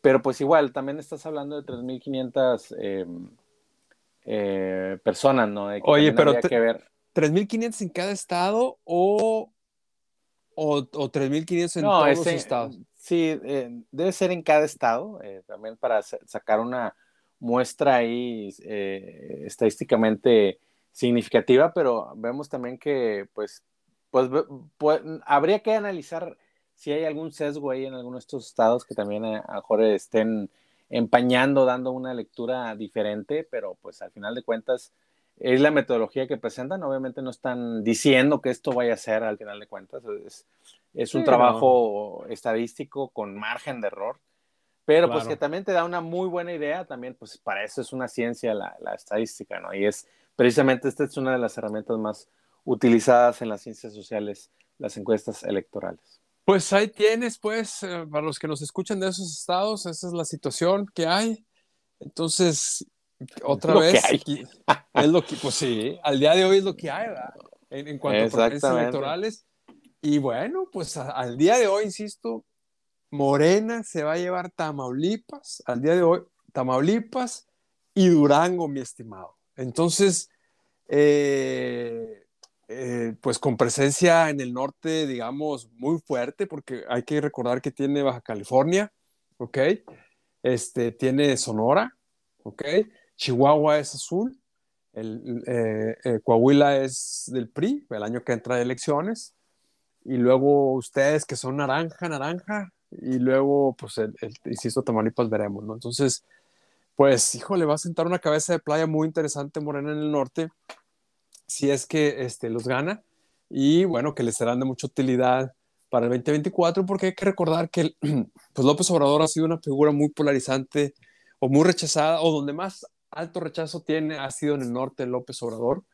Speaker 2: pero pues igual, también estás hablando de 3.500 eh, personas, ¿no?
Speaker 1: Oye, pero que ver. ¿3.500 en cada estado o, o, o 3.500 en todos los estados?
Speaker 2: Sí, eh, debe ser en cada estado, eh, también para sacar una muestra ahí estadísticamente significativa, pero vemos también que, pues, pues, pues, habría que analizar si hay algún sesgo ahí en algunos de estos estados que también a, a lo mejor estén empañando, dando una lectura diferente, pero pues al final de cuentas es la metodología que presentan. Obviamente no están diciendo que esto vaya a ser al final de cuentas. Es, un trabajo estadístico con margen de error, pero pues que también te da una muy buena idea. También pues para eso es una ciencia la, la estadística, ¿no? Y es precisamente esta es una de las herramientas más utilizadas en las ciencias sociales, las encuestas electorales.
Speaker 1: Pues ahí tienes, pues, eh, para los que nos escuchan de esos estados, esa es la situación que hay. Entonces, otra vez, es lo que, pues sí, al día de hoy es lo que hay, ¿verdad? En, cuanto a preferencias electorales. Y bueno, pues al día de hoy, insisto, Morena se va a llevar Tamaulipas, al día de hoy, Tamaulipas y Durango, mi estimado. Entonces, eh, eh, pues con presencia en el norte, digamos, muy fuerte, porque hay que recordar que tiene Baja California, ¿ok? Este, tiene Sonora, ¿ok? Chihuahua es azul, el, eh, eh, Coahuila es del PRI, el año que entra de elecciones, y luego ustedes que son naranja, naranja, y luego, pues, el, el insisto, Tamaulipas veremos, ¿no? Entonces, pues, híjole, va a sentar una cabeza de playa muy interesante Morena en el norte, si es que este, los gana y bueno, que les serán de mucha utilidad para el 2024 porque hay que recordar que (clears throat) pues López Obrador ha sido una figura muy polarizante o muy rechazada o donde más alto rechazo tiene ha sido en el norte López Obrador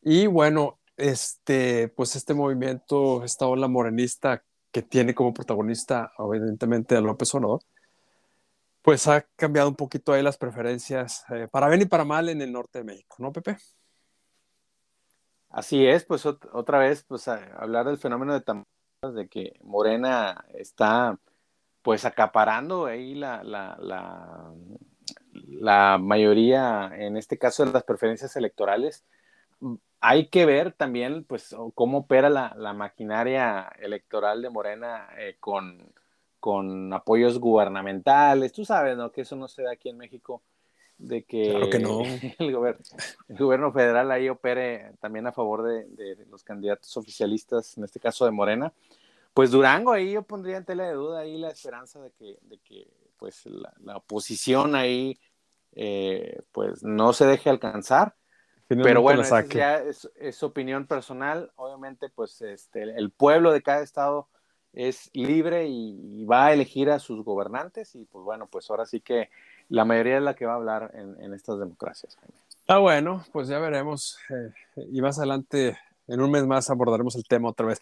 Speaker 1: y bueno, este, pues este movimiento, esta ola morenista que tiene como protagonista evidentemente a López Obrador, pues ha cambiado un poquito ahí las preferencias, eh, para bien y para mal en el norte de México, ¿no, Pepe?
Speaker 2: Así es, pues otra vez, pues hablar del fenómeno de Tamaulipas de que Morena está pues acaparando ahí la, la, la, mayoría, en este caso de las preferencias electorales. Hay que ver también pues cómo opera la, la maquinaria electoral de Morena eh, con, con apoyos gubernamentales. Tú sabes, ¿no? Que eso no se da aquí en México de que, (laughs) el, gobierno, el, gobierno, federal ahí opere también a favor de, de, los candidatos oficialistas, en este caso de Morena. Pues Durango ahí yo pondría en tela de duda ahí la esperanza de que, de que pues la, la oposición ahí eh, pues no se deje alcanzar. Pero bueno, ya es, es, opinión personal. Obviamente, pues este, el pueblo de cada estado es libre y, y, va a elegir a sus gobernantes y pues bueno, pues ahora sí que la mayoría es la que va a hablar en, en estas democracias.
Speaker 1: Ah, bueno, pues ya veremos. Eh, y más adelante, en un mes más, abordaremos el tema otra vez.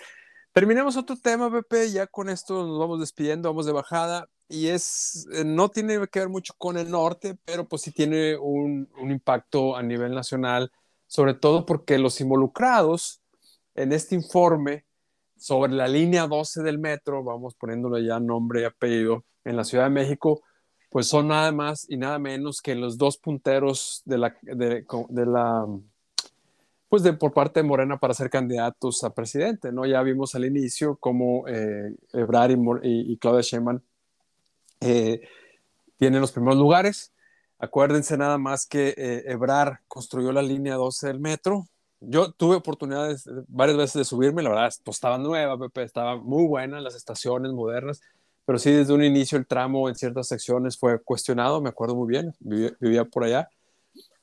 Speaker 1: Terminemos otro tema, Pepe. Ya con esto nos vamos despidiendo, vamos de bajada. Y es, eh, no tiene que ver mucho con el norte, pero pues sí tiene un, un impacto a nivel nacional, sobre todo porque los involucrados en este informe sobre la línea 12 del metro, vamos poniéndole ya nombre y apellido, en la Ciudad de México, pues son nada más y nada menos que los dos punteros de la, de, la pues de por parte de Morena para ser candidatos a presidente, ¿no? Ya vimos al inicio cómo eh, y, Claudia Sheinbaum eh, tienen los primeros lugares. Acuérdense nada más que eh, construyó la línea 12 del metro. Yo tuve oportunidades varias veces de subirme, la verdad, pues estaba nueva, estaba muy buena, las estaciones modernas pero sí desde un inicio el tramo en ciertas secciones fue cuestionado, me acuerdo muy bien, vivía, vivía por allá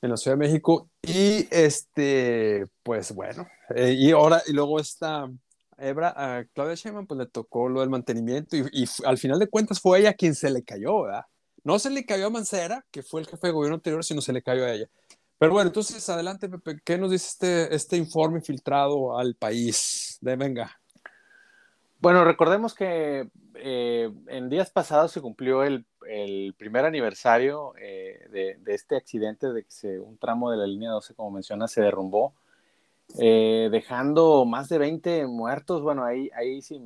Speaker 1: en la Ciudad de México y este, pues bueno, eh, y ahora, y luego esta Ebra, a Claudia Sheinbaum, pues le tocó lo del mantenimiento y, y, al final de cuentas fue ella quien se le cayó, ¿verdad? No se le cayó a Mancera, que fue el jefe de gobierno anterior, sino se le cayó a ella. Pero bueno, entonces adelante, Pepe, ¿qué nos dice este, este informe filtrado al país? De venga.
Speaker 2: Bueno, recordemos que eh, en días pasados se cumplió el, el primer aniversario eh, de, de, este accidente, de que se, un tramo de la línea 12, como menciona, se derrumbó, eh, dejando más de 20 muertos. Bueno, ahí, ahí sí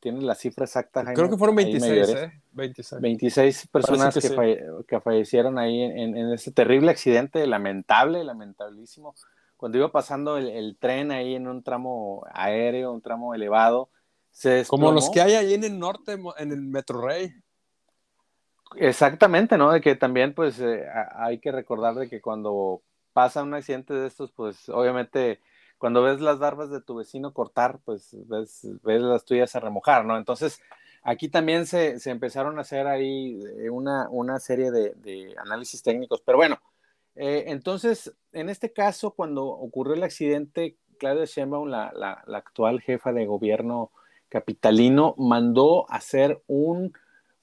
Speaker 2: tienes la cifra exacta.
Speaker 1: Jaime, Creo que fueron 26, ¿eh?
Speaker 2: 26. 26 personas que, que, sí. falle, que, fallecieron ahí en, en, ese terrible accidente, lamentable, lamentabilísimo. Cuando iba pasando el, el tren ahí en un tramo aéreo, un tramo elevado,
Speaker 1: como los que hay ahí en el norte, en el Metro Rey.
Speaker 2: Exactamente, ¿no? De que también, pues, eh, hay que recordar de que cuando pasa un accidente de estos, pues, obviamente, cuando ves las barbas de tu vecino cortar, pues, ves, ves las tuyas a remojar, ¿no? Entonces, aquí también se, se empezaron a hacer ahí eh, una, una serie de, de, análisis técnicos, pero bueno, eh, entonces, en este caso, cuando ocurrió el accidente, Claudia Sheinbaum, la, la, la actual jefa de gobierno capitalino mandó hacer un,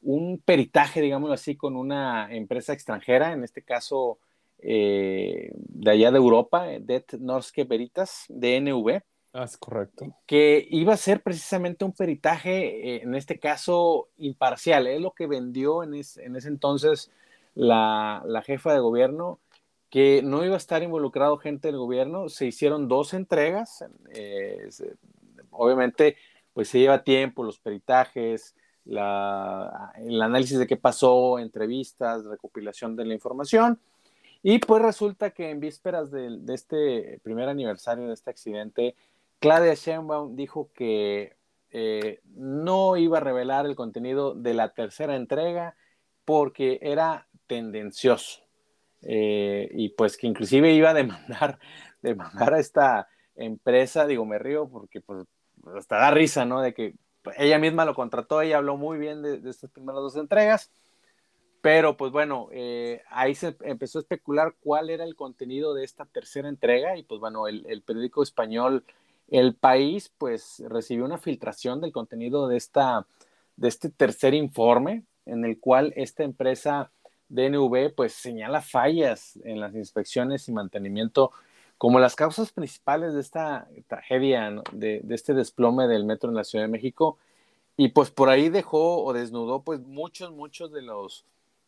Speaker 2: un peritaje, digámoslo así, con una empresa extranjera, en este caso eh, de allá de Europa, Det Norske Veritas, DNV.
Speaker 1: Ah, es correcto.
Speaker 2: Que iba a ser precisamente un peritaje, eh, en este caso, imparcial. Es lo que vendió en, es, en ese entonces la, la, jefa de gobierno, que no iba a estar involucrado gente del gobierno. Se hicieron dos entregas. Eh, obviamente, pues se lleva tiempo, los peritajes, el análisis de qué pasó, entrevistas, recopilación de la información. Y pues resulta que en vísperas de, de este primer aniversario de este accidente, Claudia Sheinbaum dijo que eh, no iba a revelar el contenido de la tercera entrega porque era tendencioso. Eh, y pues que inclusive iba a demandar, (laughs) demandar a esta empresa, digo, me río porque pues, hasta da risa, ¿no? De que ella misma lo contrató, ella habló muy bien de, de estas primeras dos entregas, pero pues bueno, eh, ahí se empezó a especular cuál era el contenido de esta tercera entrega y pues bueno, el, el, periódico español El País pues recibió una filtración del contenido de, esta, de este tercer informe en el cual esta empresa DNV pues señala fallas en las inspecciones y mantenimiento como las causas principales de esta tragedia, de, este desplome del metro en la Ciudad de México. Y pues por ahí dejó o desnudó pues muchos, muchos de los,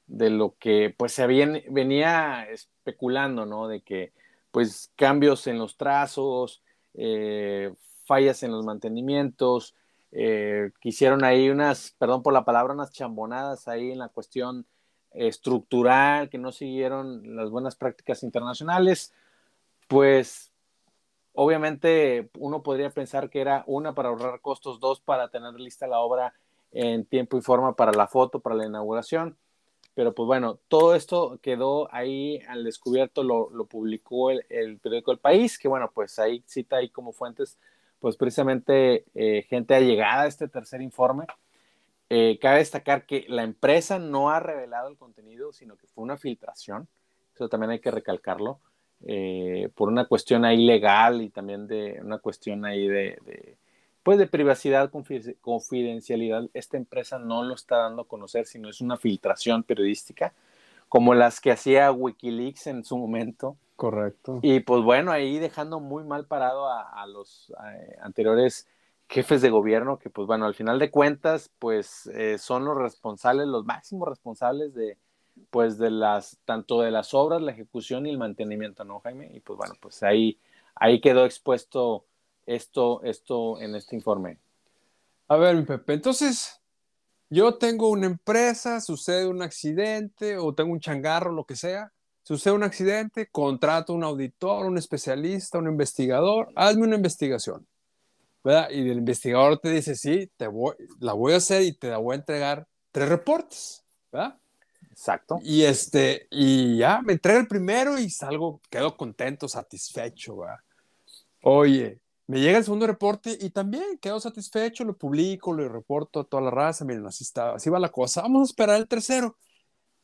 Speaker 2: de lo que pues se habían, venía especulando, ¿no? De que pues cambios en los trazos, eh, fallas en los mantenimientos, eh, que hicieron ahí unas, perdón por la palabra, unas chambonadas ahí en la cuestión estructural, que no siguieron las buenas prácticas internacionales, pues obviamente uno podría pensar que era una para ahorrar costos, dos para tener lista la obra en tiempo y forma para la foto, para la inauguración. Pero pues bueno, todo esto quedó ahí al descubierto, lo, publicó el, periódico El País, que bueno, pues ahí cita ahí como fuentes, pues precisamente eh, gente allegada a este tercer informe. Eh, cabe destacar que la empresa no ha revelado el contenido, sino que fue una filtración. Eso también hay que recalcarlo. Eh, por una cuestión ahí legal y también de una cuestión ahí de pues de privacidad, confidencialidad, esta empresa no lo está dando a conocer, sino es una filtración periodística, como las que hacía Wikileaks en su momento.
Speaker 1: Correcto.
Speaker 2: Y pues bueno, ahí dejando muy mal parado a, los anteriores jefes de gobierno, que pues bueno, al final de cuentas, pues eh, son los responsables, los máximos responsables de, pues de las, tanto de las obras, la ejecución y el mantenimiento, ¿no, Jaime? Y pues bueno, pues ahí, ahí quedó expuesto esto, esto en este informe?
Speaker 1: A ver, mi Pepe, entonces yo tengo una empresa, sucede un accidente o tengo un changarro, lo que sea, sucede un accidente, contrato un auditor, un especialista, un investigador, hazme una investigación. ¿verdad? Y el investigador te dice, sí, te voy, la voy a hacer y te la voy a entregar tres reportes, ¿verdad?
Speaker 2: Exacto.
Speaker 1: Y este, y ya, me entrega el primero y salgo, quedo contento, satisfecho, ¿verdad? Oye, me llega el segundo reporte y también quedo satisfecho, lo publico, lo reporto a toda la raza, miren, así está, así va la cosa. Vamos a esperar el tercero.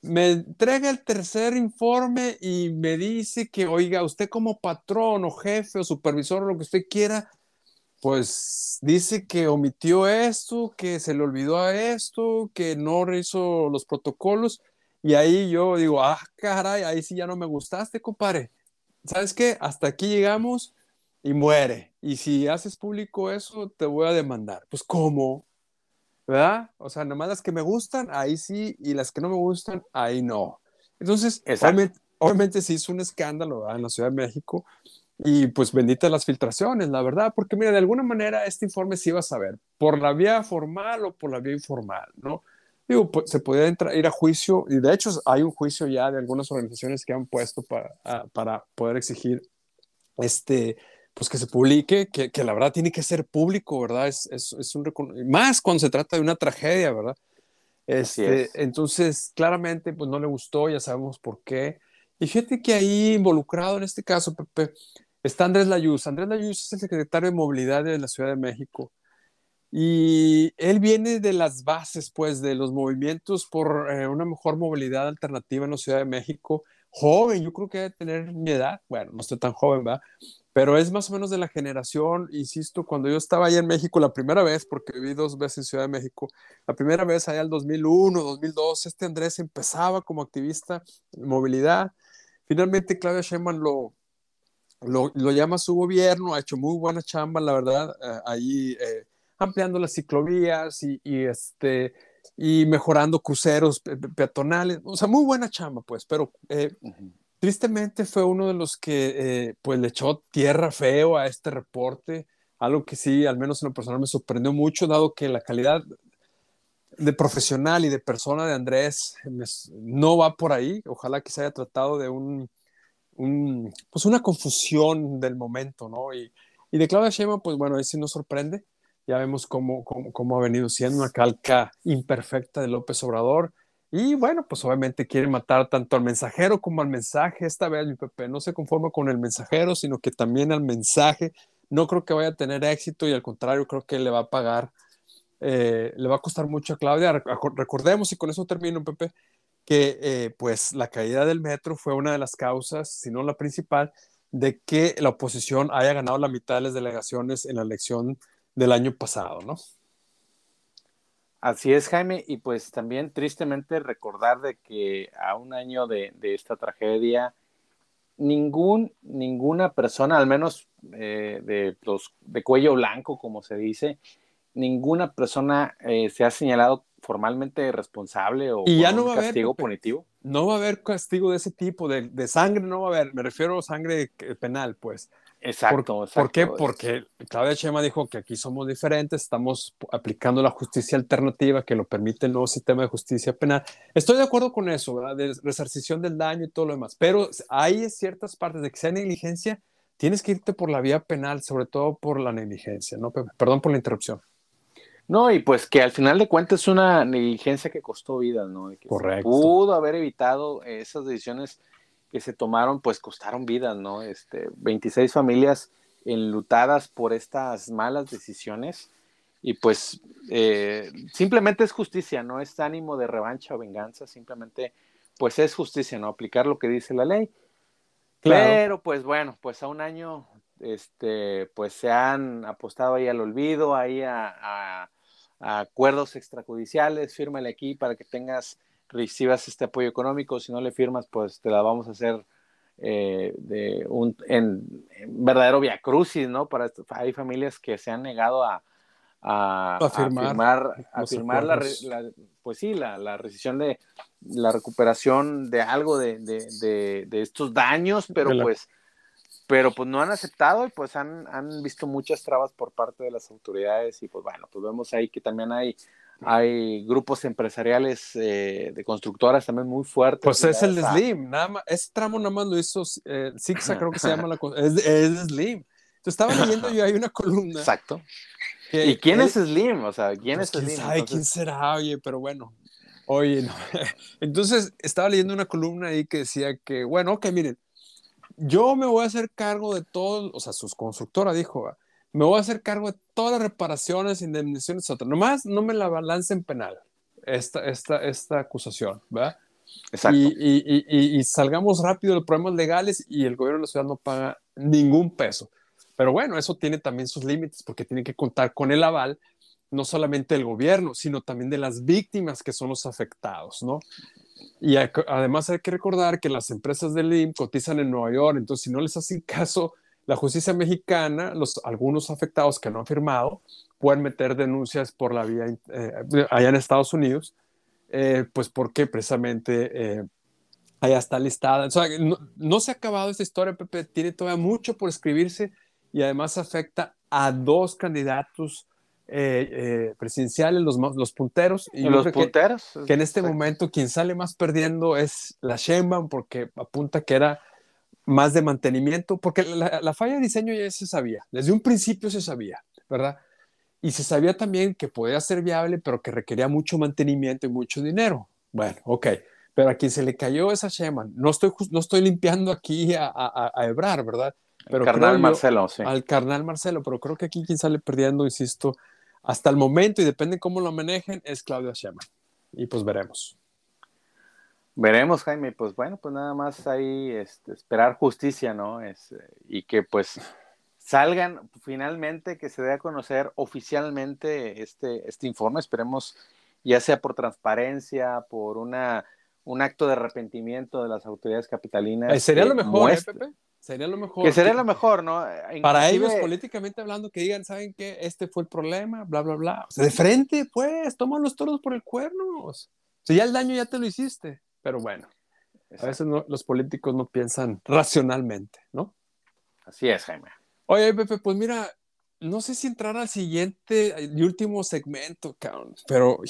Speaker 1: Me entrega el tercer informe y me dice que, oiga, usted como patrón o jefe o supervisor o lo que usted quiera, pues dice que omitió esto, que se le olvidó a esto, que no hizo los protocolos. Y ahí yo digo, ah, caray, ahí sí ya no me gustaste, compadre. ¿Sabes qué? Hasta aquí llegamos y muere. Y si haces público eso, te voy a demandar. Pues, ¿cómo? ¿Verdad? O sea, nomás las que me gustan, ahí sí, y las que no me gustan, ahí no. Entonces, obviamente, obviamente, se hizo un escándalo en la Ciudad de México y pues bendita las filtraciones, la verdad, porque mira, de alguna manera este informe se iba a saber, por la vía formal o por la vía informal, ¿no? Digo, pues, se podía entrar, ir a juicio, y de hecho hay un juicio ya de algunas organizaciones que han puesto para, para poder exigir este, pues que se publique, que, que, la verdad tiene que ser público, ¿verdad? Es, es, es un más cuando se trata de una tragedia, ¿verdad? Este, Entonces, claramente, pues no le gustó, ya sabemos por qué. Y fíjate que ahí involucrado en este caso, Pepe, está Andrés Layuz. Andrés Layuz es el secretario de Movilidad de la Ciudad de México. Y él viene de las bases, pues, de los movimientos por eh, una mejor movilidad alternativa en la Ciudad de México. Joven, yo creo que debe tener mi edad. Bueno, no estoy tan joven, ¿verdad? pero es más o menos de la generación, insisto, cuando yo estaba allá en México la primera vez, porque viví dos veces en Ciudad de México, la primera vez allá en el 2001, 2002, este Andrés empezaba como activista en movilidad. Finalmente Claudia Sheinbaum lo, lo, llama a su gobierno, ha hecho muy buena chamba, la verdad, eh, ahí eh, ampliando las ciclovías y, este, y mejorando cruceros peatonales, o sea, muy buena chamba, pues, pero... Eh, tristemente fue uno de los que eh, pues le echó tierra feo a este reporte, algo que sí, al menos en lo personal me sorprendió mucho, dado que la calidad de profesional y de persona de Andrés no va por ahí. Ojalá que se haya tratado de un, pues una confusión del momento, ¿no? Y, y de Claudia Sheinbaum, pues bueno, ahí sí nos sorprende. Ya vemos cómo, cómo, cómo ha venido siendo una calca imperfecta de López Obrador y bueno, pues obviamente quiere matar tanto al mensajero como al mensaje. Esta vez mi Pepe no se conforma con el mensajero, sino que también al mensaje. No creo que vaya a tener éxito y al contrario, creo que le va a pagar, eh, le va a costar mucho a Claudia. Recordemos, y con eso termino, Pepe, que eh, pues la caída del metro fue una de las causas, si no la principal, de que la oposición haya ganado la mitad de las delegaciones en la elección del año pasado, ¿no?
Speaker 2: Así es, Jaime, y pues también tristemente recordar de que a un año de, esta tragedia, ningún, ninguna persona, al menos eh, de, los, de cuello blanco, como se dice, ninguna persona eh, se ha señalado formalmente responsable o
Speaker 1: y ya no va
Speaker 2: castigo
Speaker 1: haber,
Speaker 2: punitivo.
Speaker 1: No va a haber castigo de ese tipo, de, de, sangre no va a haber, me refiero a sangre penal, pues.
Speaker 2: Exacto,
Speaker 1: ¿Por, qué? Porque Claudia Chema dijo que aquí somos diferentes, estamos aplicando la justicia alternativa que lo permite el nuevo sistema de justicia penal. Estoy de acuerdo con eso, ¿verdad? De resarcición del daño y todo lo demás, pero hay ciertas partes de que sea negligencia, tienes que irte por la vía penal, sobre todo por la negligencia, ¿no? Perdón por la interrupción.
Speaker 2: No, y pues que al final de cuentas es una negligencia que costó vidas, ¿no?
Speaker 1: Correcto.
Speaker 2: pudo haber evitado esas decisiones que se tomaron, pues costaron vidas, ¿no? Este, 26 familias enlutadas por estas malas decisiones y pues eh, simplemente es justicia, no es ánimo de revancha o venganza, simplemente pues es justicia, ¿no? Aplicar lo que dice la ley. Pero pues bueno, pues a un año, este, pues se han apostado ahí al olvido, ahí a, a acuerdos extrajudiciales, fírmale aquí para que tengas recibas este apoyo económico, si no le firmas, pues te la vamos a hacer eh, de un en, verdadero via crucis, ¿no? Para hay familias que se han negado a, a, firmar, a firmar, la, pues sí, la, la, rescisión de la recuperación de algo de, de, de, estos daños, pero pues pero pues no han aceptado y pues han, han visto muchas trabas por parte de las autoridades y pues bueno, pues vemos ahí que también hay hay grupos empresariales eh, de constructoras también muy fuertes.
Speaker 1: Pues es el Slim, nada más, ese tramo nada más lo hizo eh, creo que se llama la es, es Slim. Entonces estaba leyendo yo hay una columna.
Speaker 2: Exacto. ¿Y quién es Slim? O sea, ¿quién
Speaker 1: pues,
Speaker 2: es Slim?
Speaker 1: Sabe quién será, oye, pero bueno. Oye, no. (laughs) Entonces estaba leyendo una columna ahí que decía que, bueno, ok, miren, yo me voy a hacer cargo de todo, o sea, sus constructora dijo, me voy a hacer cargo de todas las reparaciones, indemnizaciones, etc. Nomás no me la balancen penal esta, esta, esta acusación, ¿verdad?
Speaker 2: Exacto.
Speaker 1: Y, y, y, y, salgamos rápido de los problemas legales y el gobierno de la ciudad no paga ningún peso. Pero bueno, eso tiene también sus límites porque tiene que contar con el aval no solamente del gobierno, sino también de las víctimas que son los afectados, ¿no? Y además hay que recordar que las empresas del IM cotizan en Nueva York, entonces si no les hacen caso la justicia mexicana, los, algunos afectados que no han firmado, pueden meter denuncias por la vía eh, allá en Estados Unidos, eh, pues porque precisamente eh, allá está listada. O sea, no, se ha acabado esta historia, Pepe, tiene todavía mucho por escribirse y además afecta a dos candidatos presidenciales, los, los punteros.
Speaker 2: Y los punteros.
Speaker 1: Que, que, en este momento quien sale más perdiendo es la Sheinbaum porque apunta que era más de mantenimiento, porque la, falla de diseño ya se sabía, desde un principio se sabía, ¿verdad? Y se sabía también que podía ser viable, pero que requería mucho mantenimiento y mucho dinero. Bueno, ok, pero a quien se le cayó esa Shema, no estoy, no estoy limpiando aquí a, a, Ebrar, ¿verdad?
Speaker 2: Pero carnal Marcelo, sí.
Speaker 1: Al carnal Marcelo, pero creo que aquí quien sale perdiendo, insisto, hasta el momento, y depende cómo lo manejen, es Claudio Shema. Y pues veremos.
Speaker 2: Veremos, Jaime, pues bueno, pues nada más ahí este, esperar justicia, ¿no? Es, y que pues salgan finalmente, que se dé a conocer oficialmente este, este informe, esperemos ya sea por transparencia, por una, un acto de arrepentimiento de las autoridades capitalinas.
Speaker 1: Eh, sería lo mejor, ¿eh, Pepe? Sería lo mejor.
Speaker 2: Que sería lo mejor, ¿no?
Speaker 1: Para ellos, políticamente hablando, que digan, ¿saben qué? Este fue el problema, bla, bla, bla. O sea, de frente, pues, toma los toros por el cuerno. O sea, ya el daño ya te lo hiciste. Pero bueno, a veces los políticos no piensan racionalmente, ¿no?
Speaker 2: Así es, Jaime.
Speaker 1: Oye, Pepe, pues mira, no sé si entrar al siguiente y último segmento, cabrón, pero... (laughs)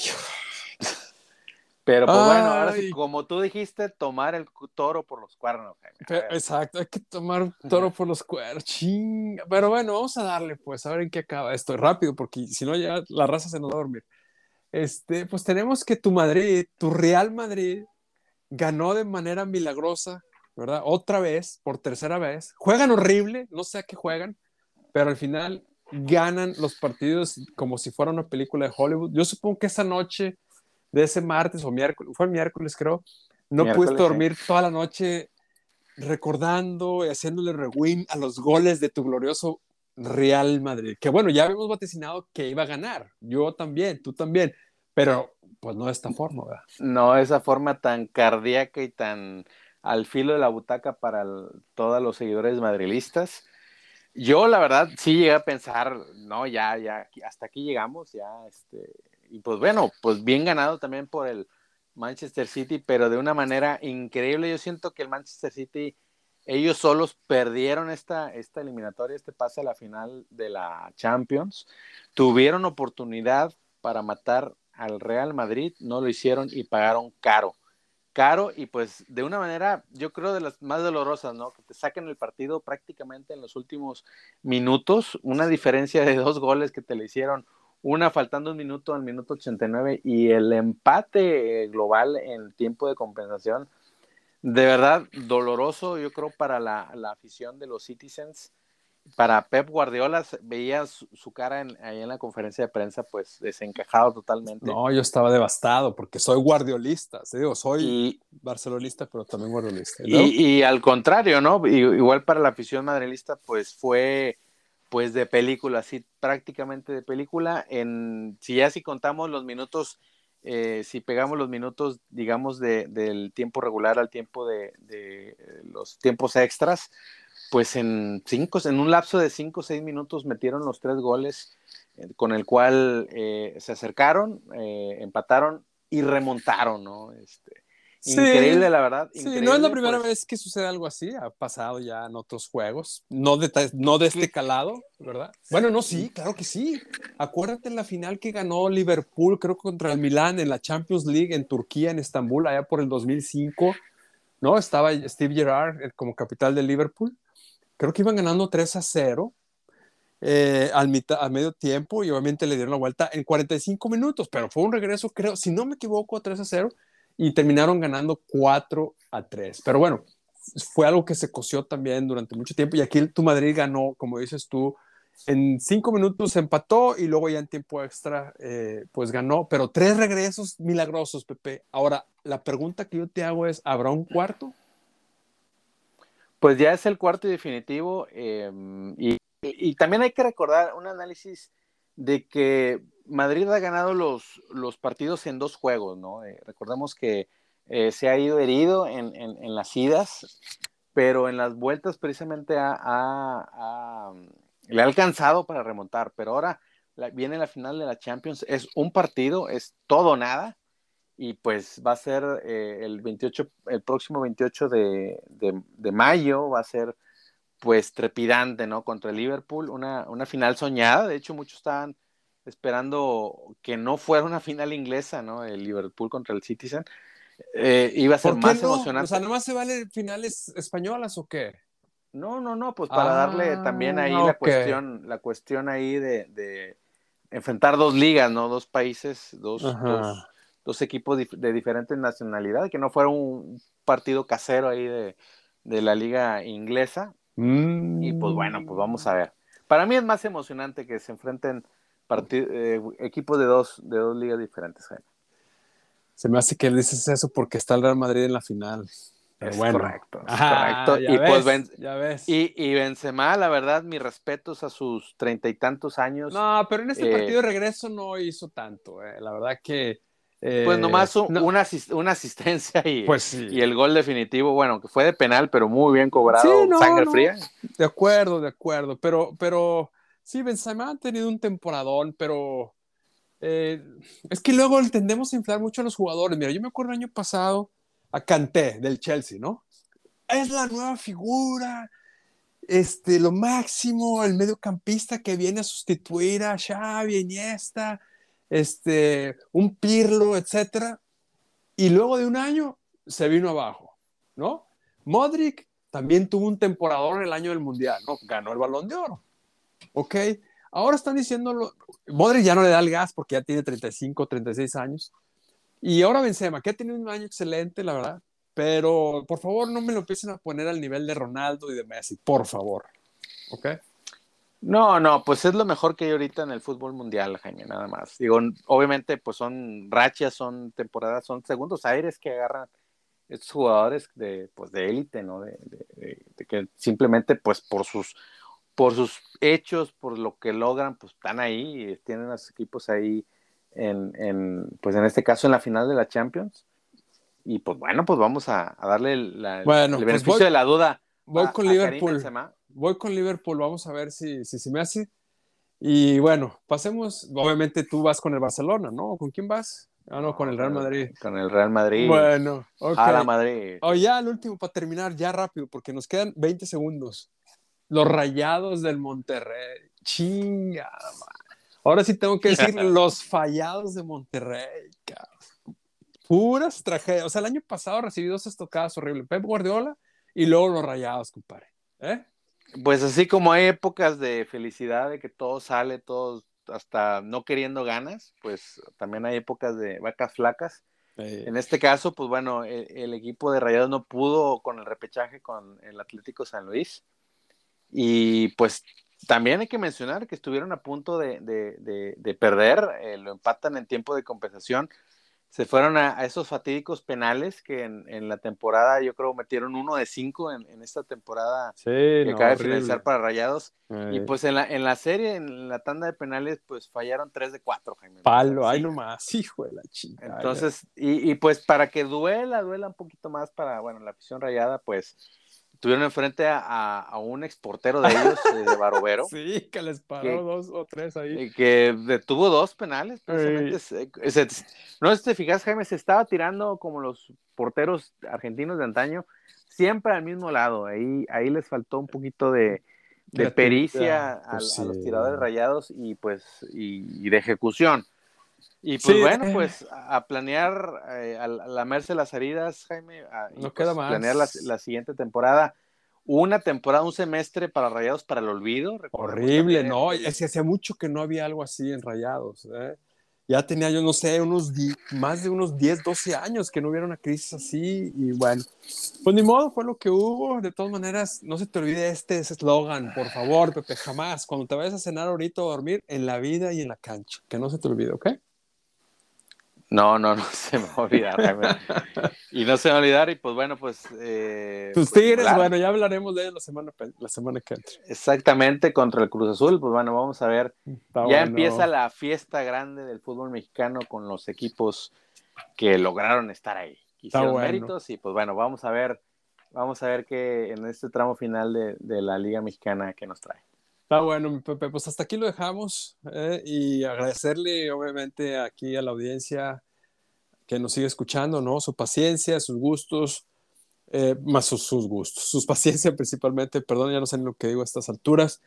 Speaker 2: Pero pues bueno, ahora sí, como tú dijiste, tomar el toro por los cuernos,
Speaker 1: Jaime. exacto, hay que tomar toro por los cuernos. Pero bueno, vamos a darle, pues, a ver en qué acaba esto rápido, porque si no ya la raza se nos va a dormir. Este, pues tenemos que tu Madrid, tu Real Madrid, ganó de manera milagrosa, ¿verdad? Otra vez, por tercera vez. Juegan horrible, no sé a qué juegan, pero al final ganan los partidos como si fuera una película de Hollywood. Yo supongo que esa noche de ese martes o miércoles, fue miércoles creo, no pude dormir toda la noche recordando y haciéndole rewind a los goles de tu glorioso Real Madrid. Que bueno, ya habíamos vaticinado que iba a ganar. Yo también, tú también. Pero pues no de esta forma, ¿verdad?
Speaker 2: No, esa forma tan cardíaca y tan al filo de la butaca para todos los seguidores madrilistas. Yo, la verdad, sí llegué a pensar, no, ya, ya, hasta aquí llegamos, ya, este, y pues bueno, pues bien ganado también por el Manchester City, pero de una manera increíble. Yo siento que el Manchester City ellos solos perdieron esta, esta eliminatoria, este pase a la final de la Champions. Tuvieron oportunidad para matar al Real Madrid, no lo hicieron y pagaron caro. Caro y pues de una manera, yo creo de las más dolorosas, ¿no? Que te saquen el partido prácticamente en los últimos minutos, una diferencia de dos goles que te le hicieron, una faltando un minuto al minuto 89 y el empate global en tiempo de compensación de verdad doloroso, yo creo, para la, afición de los Citizens. Para Pep Guardiola, veía su, cara ahí en la conferencia de prensa, pues desencajado totalmente.
Speaker 1: No, yo estaba devastado porque soy guardiolista, digo, soy barcelonista, pero también guardiolista.
Speaker 2: Y, al contrario, ¿no? igual para la afición madrilista, pues fue pues de película, sí, prácticamente de película. En, si ya si contamos los minutos eh, si pegamos los minutos, digamos, de, del tiempo regular al tiempo de, de, los tiempos extras, pues en, cinco, en un lapso de cinco o seis minutos metieron los tres goles eh, con el cual eh, se acercaron, empataron y remontaron, ¿no? Este, Increíble, la verdad.
Speaker 1: Sí, no es la primera pues. vez que sucede algo así, ha pasado ya en otros juegos, no de, no de este calado, ¿verdad? Bueno, no, sí, claro que sí. Acuérdate en la final que ganó Liverpool, creo contra el Milán en la Champions League en Turquía, en Estambul, allá por el 2005, ¿no? Estaba Steve Gerrard eh, como capital de Liverpool. Creo que iban ganando 3 a 0. Eh, al, mitad, al medio tiempo y obviamente le dieron la vuelta en 45 minutos, pero fue un regreso, creo, si no me equivoco, a 3 a 0 y terminaron ganando 4 a 3. Pero bueno, fue algo que se coció también durante mucho tiempo y aquí tu Madrid ganó, como dices tú, en cinco minutos empató y luego ya en tiempo extra eh, pues ganó, pero tres regresos milagrosos, Pepe. Ahora, la pregunta que yo te hago es, ¿habrá un cuarto?
Speaker 2: Pues ya es el cuarto y definitivo em, y, también hay que recordar un análisis de que Madrid ha ganado los, partidos en dos juegos, ¿no? Eh, recordemos que eh, se ha ido herido en, las idas, pero en las vueltas precisamente ha, le ha alcanzado para remontar, pero ahora viene la final de la Champions, es un partido, es todo nada, y pues va a ser eh, el 28, el próximo 28 de, de, de, mayo, va a ser pues trepidante, ¿no? Contra el Liverpool, una, una final soñada, de hecho muchos estaban esperando que no fuera una final inglesa, ¿no? El Liverpool contra el Citizen. Eh, iba a ser más emocionante. O
Speaker 1: sea, ¿nomás se vale finales españolas o qué?
Speaker 2: No, no, no, pues para darle también ahí ah, la cuestión, la cuestión ahí de, enfrentar dos ligas, ¿no? Dos países, dos, dos, equipos de diferentes nacionalidades, que no fuera un partido casero ahí de, la liga inglesa. Y pues bueno, pues vamos a ver. Para mí es más emocionante que se enfrenten eh, equipos de dos, de dos ligas diferentes.
Speaker 1: Se me hace que dices eso porque está el Real Madrid en la final.
Speaker 2: es correcto, correcto. Y, pues Y, Benzema, la verdad, mis respetos a sus treinta y tantos años.
Speaker 1: No, pero en este partido de eh, regreso no hizo tanto. Eh. La verdad que.
Speaker 2: Pues nomás una, una, asistencia y, pues y el gol definitivo, bueno, que fue de penal, pero muy bien cobrado, sangre fría.
Speaker 1: De acuerdo, de acuerdo. Pero, pero Sí, Benzema ha tenido un temporadón, pero eh, es que luego tendemos a inflar mucho a los jugadores. Mira, yo me acuerdo el año pasado a Kanté del Chelsea, ¿no? Es la nueva figura, este, lo máximo, el mediocampista que viene a sustituir a Xavi, Iniesta, este, un Pirlo, etcétera. Y luego de un año se vino abajo, ¿no? Modric también tuvo un temporador en el año del Mundial, ¿no? Ganó el Balón de Oro. Ok, ahora están diciendo, Modric ya no le da el gas porque ya tiene 35, 36 años. Y ahora Benzema, que ha tenido un año excelente, la verdad. Pero por favor, no me lo empiecen a poner al nivel de Ronaldo y de Messi, por favor. ¿Ok?
Speaker 2: No, no, pues es lo mejor que hay ahorita en el fútbol mundial, Jaime, nada más. Digo, obviamente, pues son rachas, son temporadas, son segundos aires que agarran estos jugadores de, pues, de élite, ¿no? de, que simplemente, pues, por sus por sus hechos, por lo que logran, pues están ahí, tienen a sus equipos ahí en, en, pues en este caso en la final de la Champions. Y pues bueno, pues vamos a, darle el, pues beneficio de la duda.
Speaker 1: Voy con Liverpool. Voy con Liverpool, vamos a ver si, si se me hace. Y bueno, pasemos, obviamente tú vas con el Barcelona, ¿no? ¿Con quién vas? Ah, no, con el Real Madrid.
Speaker 2: Con el Real Madrid.
Speaker 1: Bueno, ok.
Speaker 2: A la Madrid.
Speaker 1: Oh, ya, el último para terminar, ya rápido, porque nos quedan 20 segundos. Los rayados del Monterrey. Chinga. Ahora sí tengo que decir (laughs) los fallados de Monterrey, cabrón. Puras tragedias. O sea, el año pasado recibí dos estocadas horribles. Pep Guardiola y luego los rayados, compadre. ¿Eh?
Speaker 2: Pues así como hay épocas de felicidad, de que todo sale, todos hasta no queriendo ganas, pues también hay épocas de vacas flacas. En este caso, pues bueno, el, el, equipo de Rayados no pudo con el repechaje con el Atlético San Luis. Y pues también hay que mencionar que estuvieron a punto de, de, de, de perder, eh, lo empatan en tiempo de compensación se fueron a, a, esos fatídicos penales que en, en, la temporada, yo creo, metieron uno de cinco en, en esta temporada
Speaker 1: sí,
Speaker 2: que
Speaker 1: no,
Speaker 2: acaba de finalizar para Rayados.
Speaker 1: Ay.
Speaker 2: Y pues en la, en la serie, en la tanda de penales, pues fallaron tres de cuatro, Jaime.
Speaker 1: Palo, ahí nomás, hijo de la chica.
Speaker 2: Entonces, y, y, pues para que duela, duela un poquito más para, bueno, la afición rayada, pues tuvieron enfrente a, a, a un exportero de ellos, eh, de (laughs) Barovero.
Speaker 1: Sí, que les paró
Speaker 2: que-
Speaker 1: dos o tres ahí.
Speaker 2: eh, que detuvo dos penales. precisamente. Se- se- no si te fijas, Jaime, se estaba tirando como los porteros argentinos de antaño, siempre al mismo lado. Ahí, ahí les faltó un poquito de, de pericia a,
Speaker 1: pues
Speaker 2: a los
Speaker 1: sí.
Speaker 2: tiradores rayados y pues y, y de ejecución. Y pues
Speaker 1: Sí,
Speaker 2: bueno,
Speaker 1: eh.
Speaker 2: pues a, planear, eh, a, lamerse las heridas, Jaime, a,
Speaker 1: No
Speaker 2: pues,
Speaker 1: queda más.
Speaker 2: planear la, la siguiente temporada. Una temporada, un semestre para Rayados para el olvido.
Speaker 1: Horrible,
Speaker 2: también
Speaker 1: ¿no? Es que hacía mucho que no había algo así en Rayados. ¿eh? Ya tenía yo, no sé, unos más de unos 10, 12 años que no hubiera una crisis así. Y bueno, pues ni modo, fue lo que hubo. De todas maneras, no se te olvide este eslogan, por favor, Pepe, jamás. Cuando te vayas a cenar ahorita o a dormir, en la vida y en la cancha. Que no se te olvide, ¿ok?
Speaker 2: No, no, no (laughs) se me va a olvidar. Y no se me va a olvidar, y pues bueno, pues. eh,
Speaker 1: Tus
Speaker 2: pues,
Speaker 1: tigres, bueno, ya hablaremos de ellos la semana, la semana que entra.
Speaker 2: Exactamente, contra el Cruz Azul, pues bueno, vamos a ver.
Speaker 1: Está
Speaker 2: ya
Speaker 1: bueno.
Speaker 2: empieza la fiesta grande del fútbol mexicano con los equipos que lograron estar ahí. Hicieron
Speaker 1: bueno.
Speaker 2: méritos, y pues bueno, vamos a ver. Vamos a ver qué en este tramo final de, de la Liga Mexicana que nos trae.
Speaker 1: Está bueno, Pepe. Pues hasta aquí lo dejamos eh, y agradecerle, obviamente, aquí a la audiencia que nos sigue escuchando, ¿no? Su paciencia, sus gustos, eh, más sus, sus gustos, sus (laughs) paciencia principalmente. Perdón, ya no sé ni lo que digo a estas alturas.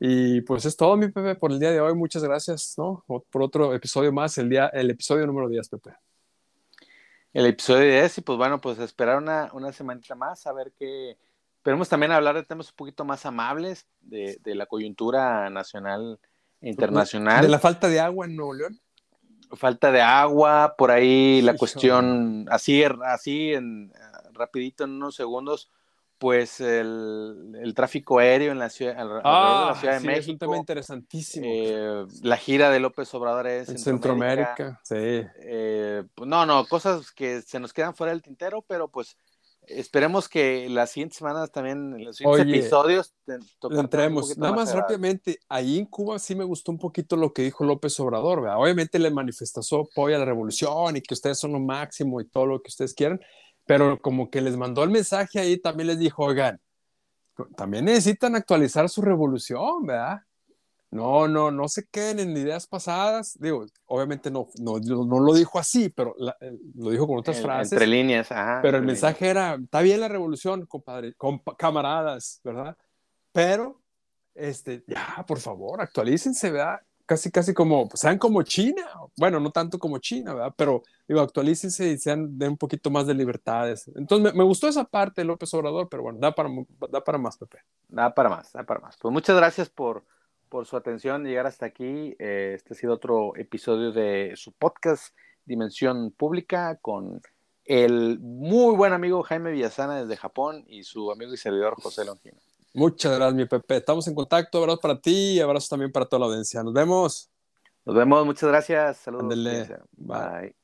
Speaker 1: Y pues es todo, mi Pepe, por el día de hoy. Muchas gracias, ¿no? Por otro episodio más, el, día, el episodio número 10, Pepe.
Speaker 2: El episodio 10, y pues bueno, pues esperar una, una semanita más, a ver qué. Esperemos también hablar de temas un poquito más amables de, de la coyuntura nacional e internacional.
Speaker 1: De la falta de agua en Nuevo León.
Speaker 2: falta de agua, por ahí la
Speaker 1: Híjole.
Speaker 2: cuestión, así, así en, eh, rapidito en unos segundos, pues el, el tráfico aéreo en la ciudad, alrededor de la Ciudad de
Speaker 1: Ah, sí, es un
Speaker 2: México,
Speaker 1: tema interesantísimo.
Speaker 2: eh, la gira de López Obrador es
Speaker 1: en Centroamérica, sí.
Speaker 2: eh, pues, no, no, cosas que se nos quedan fuera del tintero, pero pues esperemos que las siguientes semanas también, en los siguientes
Speaker 1: Oye,
Speaker 2: episodios,
Speaker 1: Le entremos. Nada más
Speaker 2: agradables.
Speaker 1: rápidamente, ahí en Cuba sí me gustó un poquito lo que dijo López Obrador, ¿verdad? Obviamente le manifestó su apoyo a la revolución y que ustedes son lo máximo y todo lo que ustedes quieran, pero como que les mandó el mensaje ahí, también les dijo, oigan, también necesitan actualizar su revolución, ¿verdad? No, no, no se queden en ideas pasadas. Digo, obviamente no, no, no lo dijo así, pero la- eh, lo dijo con otras
Speaker 2: En-
Speaker 1: frases.
Speaker 2: Entre líneas, ajá.
Speaker 1: Pero el mensaje era, está bien la revolución, compadre, compa- camaradas, ¿verdad? Pero, este, ya, por favor, actualícense, ¿verdad? Casi, casi como, pues, sean como China. Bueno, no tanto como China, ¿verdad? Pero, digo, actualícense y sean de un poquito más de libertades. Entonces, me, me gustó esa parte de López Obrador, pero bueno, da para, da para más, Pepe.
Speaker 2: Da para más, da para más. Pues muchas gracias por, por su atención, llegar hasta aquí. Eh, Este ha sido otro episodio de su podcast Dimensión Pública con el muy buen amigo Jaime Villasana desde Japón y su amigo y servidor José Longino.
Speaker 1: Muchas gracias, mi Pepe. Estamos en contacto. Abrazos para ti y abrazos también para toda la audiencia. Nos vemos.
Speaker 2: Nos vemos, muchas gracias. Saludos.
Speaker 1: Bye.
Speaker 2: Bye.